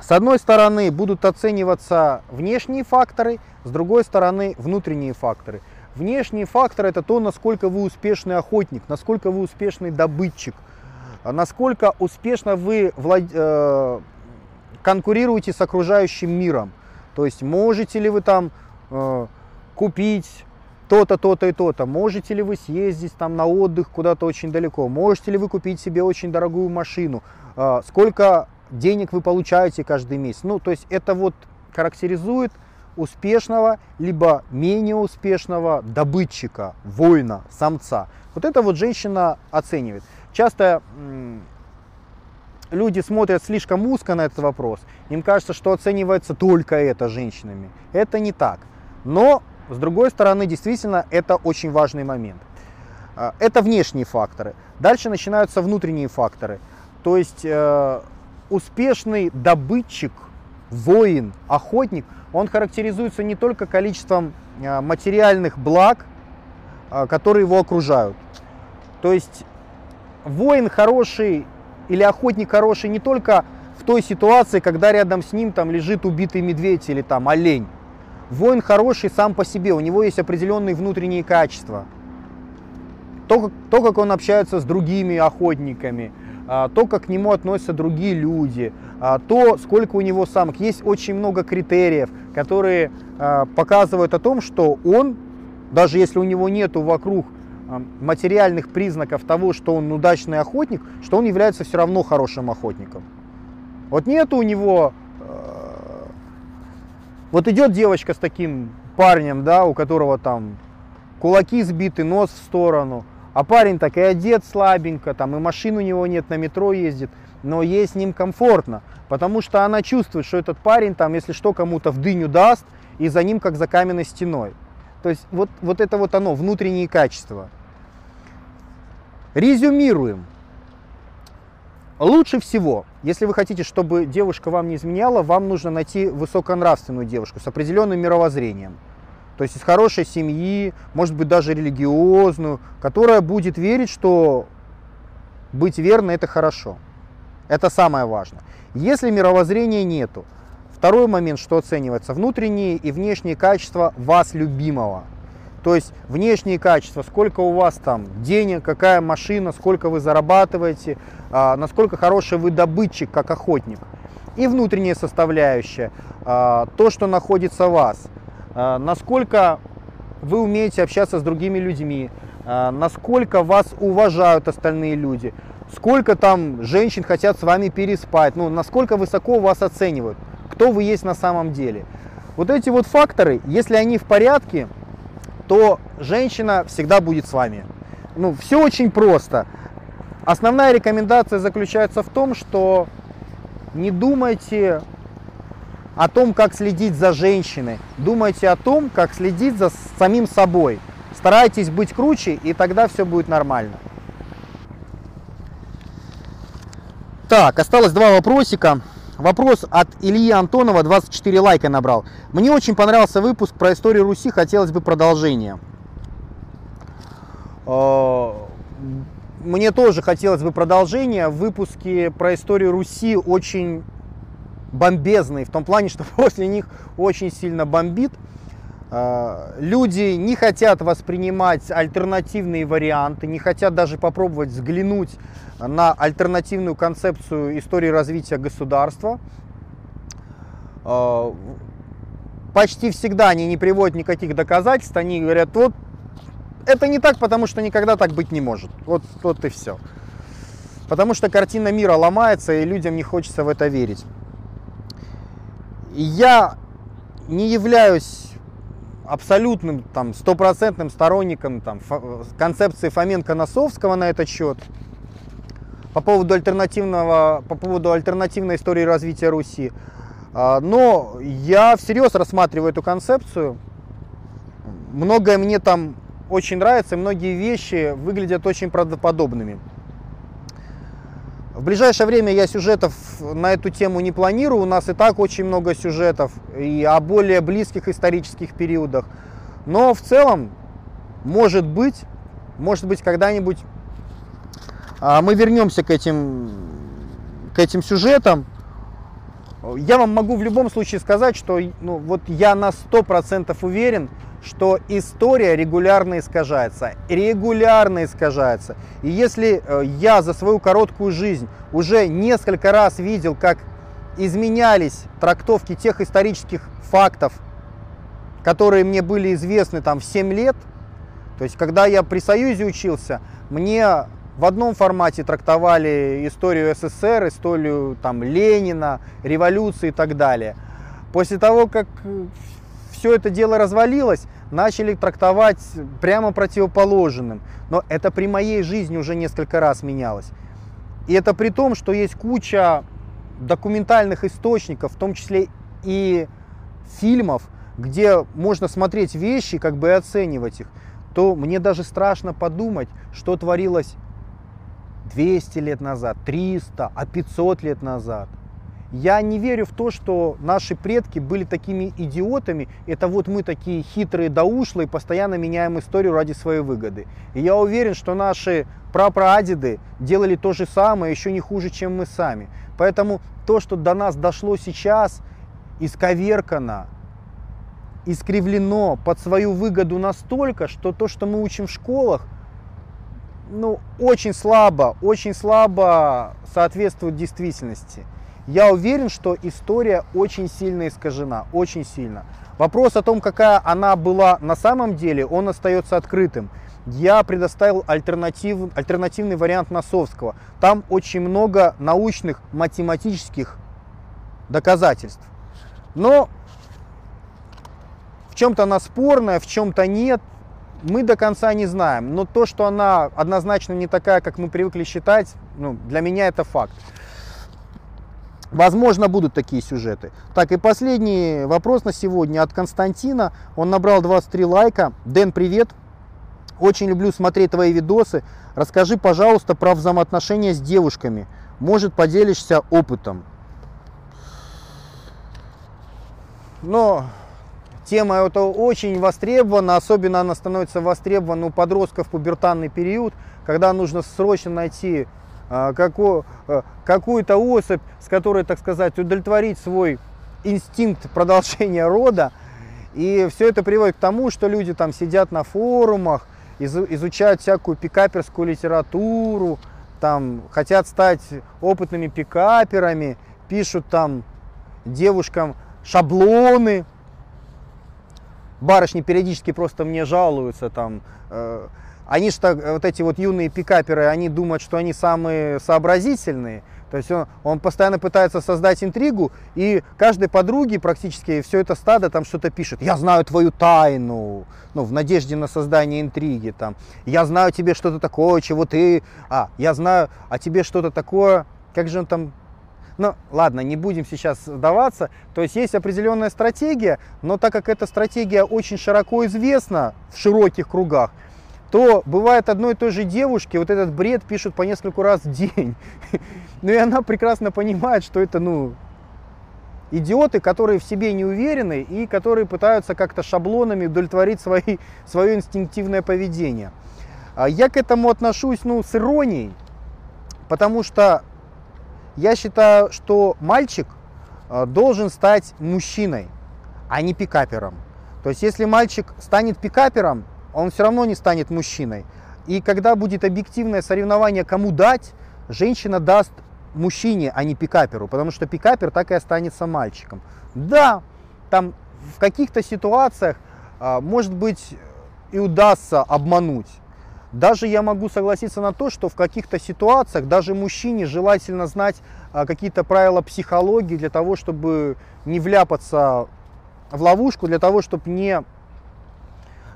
С одной стороны будут оцениваться внешние факторы, с другой стороны внутренние факторы. Внешние факторы это то, насколько вы успешный охотник, насколько вы успешный добытчик, насколько успешно вы влад... э... конкурируете с окружающим миром. То есть можете ли вы там э... купить то-то, то-то и то-то. Можете ли вы съездить там на отдых куда-то очень далеко? Можете ли вы купить себе очень дорогую машину? А, сколько денег вы получаете каждый месяц? Ну, то есть это вот характеризует успешного, либо менее успешного добытчика, воина, самца. Вот это вот женщина оценивает. Часто люди смотрят слишком узко на этот вопрос. Им кажется, что оценивается только это женщинами. Это не так. Но с другой стороны, действительно, это очень важный момент. А, это внешние факторы. Дальше начинаются внутренние факторы. То есть э, успешный добытчик, воин, охотник, он характеризуется не только количеством э, материальных благ, э, которые его окружают. То есть воин хороший или охотник хороший не только в той ситуации, когда рядом с ним там лежит убитый медведь или там олень. Воин хороший сам по себе, у него есть определенные внутренние качества. То, как, то, как он общается с другими охотниками, а, то, как к нему относятся другие люди, а, то, сколько у него самок. Есть очень много критериев, которые а, показывают о том, что он, даже если у него нету вокруг материальных признаков того, что он удачный охотник, что он является все равно хорошим охотником. Вот нету у него вот идет девочка с таким парнем, да, у которого там кулаки сбиты, нос в сторону, а парень так и одет слабенько, там и машин у него нет, на метро ездит, но ей с ним комфортно, потому что она чувствует, что этот парень там, если что, кому-то в дыню даст, и за ним как за каменной стеной. То есть вот, вот это вот оно, внутренние качества. Резюмируем. Лучше всего, если вы хотите, чтобы девушка вам не изменяла, вам нужно найти высоконравственную девушку с определенным мировоззрением. То есть из хорошей семьи, может быть даже религиозную, которая будет верить, что быть верной это хорошо. Это самое важное. Если мировоззрения нету, второй момент, что оценивается, внутренние и внешние качества вас любимого. То есть внешние качества, сколько у вас там денег, какая машина, сколько вы зарабатываете, а, насколько хороший вы добытчик, как охотник. И внутренняя составляющая, а, то, что находится в вас. э, насколько вы умеете общаться с другими людьми, насколько вас уважают остальные люди, сколько там женщин хотят с вами переспать, ну, насколько высоко вас оценивают, кто вы есть на самом деле. Вот эти вот факторы, если они в порядке, то женщина всегда будет с вами. Ну, все очень просто. Основная рекомендация заключается в том, что не думайте о том, как следить за женщиной. Думайте о том, как следить за самим собой. Старайтесь быть круче, и тогда все будет нормально. Так, осталось два вопросика. Вопрос от Ильи Антонова, 24 лайка набрал. Мне очень понравился выпуск про историю Руси, хотелось бы продолжения. Э, мне тоже хотелось бы продолжения. В выпуске про историю Руси очень бомбезные, в том плане, что [laughs] после них очень сильно бомбит. Э, люди не хотят воспринимать альтернативные варианты, не хотят даже попробовать взглянуть на альтернативную концепцию истории развития государства. Э, почти всегда они не приводят никаких доказательств, они говорят, вот это не так, потому что никогда так быть не может. Вот, вот и все. Потому что картина мира ломается, и людям не хочется в это верить. Я не являюсь абсолютным, там, стопроцентным сторонником там, концепции Фоменко-Носовского на этот счет. По поводу, альтернативного, по поводу альтернативной истории развития Руси. А, но я всерьез рассматриваю эту концепцию. Многое мне там очень нравится, многие вещи выглядят очень правдоподобными. В ближайшее время я сюжетов на эту тему не планирую. У нас и так очень много сюжетов и о более близких исторических периодах. Но в целом, может быть, может быть, когда-нибудь а, мы вернемся к этим, к этим сюжетам. Я вам могу в любом случае сказать, что ну, вот я на 100% уверен, что история регулярно искажается. Регулярно искажается. И если э, я за свою короткую жизнь уже несколько раз видел, как изменялись трактовки тех исторических фактов, которые мне были известны там в 7 лет, то есть когда я при Союзе учился, мне в одном формате трактовали историю СССР, историю там, Ленина, революции и так далее. После того, как э, все это дело развалилось, начали трактовать прямо противоположным. Но это при моей жизни уже несколько раз менялось. И это при том, что есть куча документальных источников, в том числе и фильмов, где можно смотреть вещи, как бы и оценивать их, то мне даже страшно подумать, что творилось 200 лет назад, 300, а 500 лет назад. Я не верю в то, что наши предки были такими идиотами. Это вот мы такие хитрые да ушлые, постоянно меняем историю ради своей выгоды. И я уверен, что наши прапрадеды делали то же самое, еще не хуже, чем мы сами. Поэтому то, что до нас дошло сейчас, исковеркано, искривлено под свою выгоду настолько, что то, что мы учим в школах, ну, очень слабо, очень слабо соответствует действительности я уверен, что история очень сильно искажена, очень сильно. Вопрос о том, какая она была на самом деле, он остается открытым. Я предоставил альтернатив, альтернативный вариант Носовского. Там очень много научных, математических доказательств. Но в чем-то она спорная, в чем-то нет, мы до конца не знаем. Но то, что она однозначно не такая, как мы привыкли считать, ну, для меня это факт. Возможно, будут такие сюжеты. Так, и последний вопрос на сегодня от Константина. Он набрал 23 лайка. Дэн, привет. Очень люблю смотреть твои видосы. Расскажи, пожалуйста, про взаимоотношения с девушками. Может, поделишься опытом. Но тема эта очень востребована, особенно она становится востребована у подростков в пубертанный период, когда нужно срочно найти а, а, какую-то особь, с которой, так сказать, удовлетворить свой инстинкт продолжения [laughs] рода. И все это приводит к тому, что люди там сидят на форумах, изучают всякую пикаперскую литературу, там хотят стать опытными пикаперами, пишут там девушкам шаблоны. Барышни периодически просто мне жалуются там. Э, они что, вот эти вот юные пикаперы, они думают, что они самые сообразительные. То есть он, он постоянно пытается создать интригу, и каждой подруге практически все это стадо там что-то пишет. Я знаю твою тайну, ну, в надежде на создание интриги. Там. Я знаю тебе что-то такое, чего ты... А, я знаю о тебе что-то такое... Как же он там ну, ладно, не будем сейчас сдаваться. То есть есть определенная стратегия, но так как эта стратегия очень широко известна в широких кругах, то бывает одной и той же девушке вот этот бред пишут по нескольку раз в день. [laughs] Ну и она прекрасно понимает, что это, ну, идиоты, которые в себе не уверены и которые пытаются как-то шаблонами удовлетворить свои, свое инстинктивное поведение. А я к этому отношусь, ну, с иронией, потому что я считаю, что мальчик э, должен стать мужчиной, а не пикапером. То есть если мальчик станет пикапером, он все равно не станет мужчиной. И когда будет объективное соревнование, кому дать, женщина даст мужчине, а не пикаперу, потому что пикапер так и останется мальчиком. Да, там в каких-то ситуациях, э, может быть, и удастся обмануть. Даже я могу согласиться на то, что в каких-то ситуациях даже мужчине желательно знать а, какие-то правила психологии для того, чтобы не вляпаться в ловушку, для того, чтобы не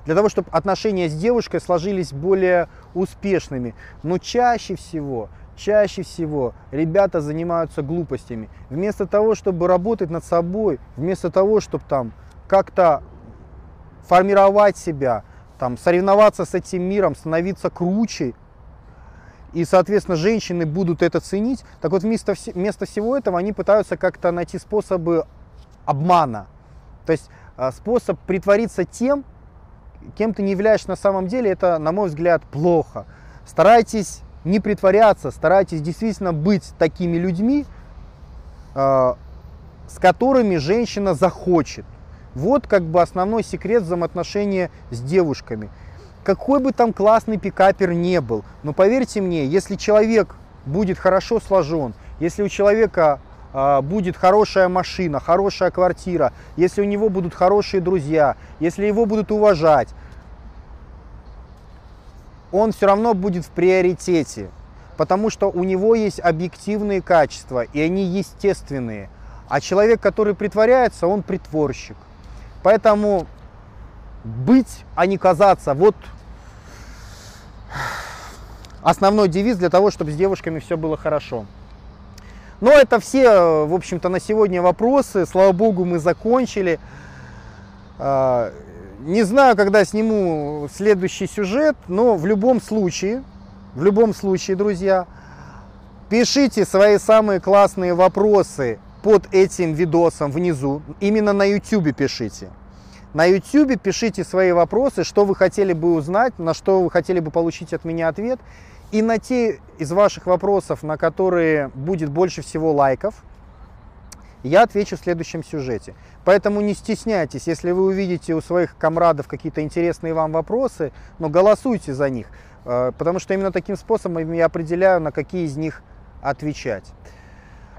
для того, чтобы отношения с девушкой сложились более успешными. Но чаще всего, чаще всего ребята занимаются глупостями. Вместо того, чтобы работать над собой, вместо того, чтобы там как-то формировать себя, там, соревноваться с этим миром, становиться круче, и, соответственно, женщины будут это ценить. Так вот, вместо, вместо всего этого они пытаются как-то найти способы обмана. То есть а, способ притвориться тем, кем ты не являешься на самом деле, это, на мой взгляд, плохо. Старайтесь не притворяться, старайтесь действительно быть такими людьми, а, с которыми женщина захочет. Вот как бы основной секрет взаимоотношения с девушками. Какой бы там классный пикапер не был, но поверьте мне, если человек будет хорошо сложен, если у человека э, будет хорошая машина, хорошая квартира, если у него будут хорошие друзья, если его будут уважать, он все равно будет в приоритете, потому что у него есть объективные качества, и они естественные. А человек, который притворяется, он притворщик. Поэтому быть, а не казаться. Вот основной девиз для того, чтобы с девушками все было хорошо. Но это все, в общем-то, на сегодня вопросы. Слава богу, мы закончили. А, не знаю, когда сниму следующий сюжет, но в любом случае, в любом случае, друзья, пишите свои самые классные вопросы под этим видосом внизу. Именно на YouTube пишите. На YouTube пишите свои вопросы, что вы хотели бы узнать, на что вы хотели бы получить от меня ответ. И на те из ваших вопросов, на которые будет больше всего лайков, я отвечу в следующем сюжете. Поэтому не стесняйтесь, если вы увидите у своих комрадов какие-то интересные вам вопросы, но голосуйте за них, э, потому что именно таким способом я определяю, на какие из них отвечать.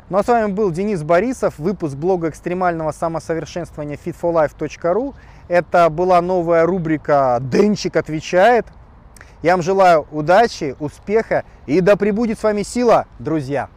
Ну а с вами был Денис Борисов, выпуск блога экстремального самосовершенствования fitforlife.ru. Это была новая рубрика «Денчик отвечает». Я вам желаю удачи, успеха и да пребудет с вами сила, друзья!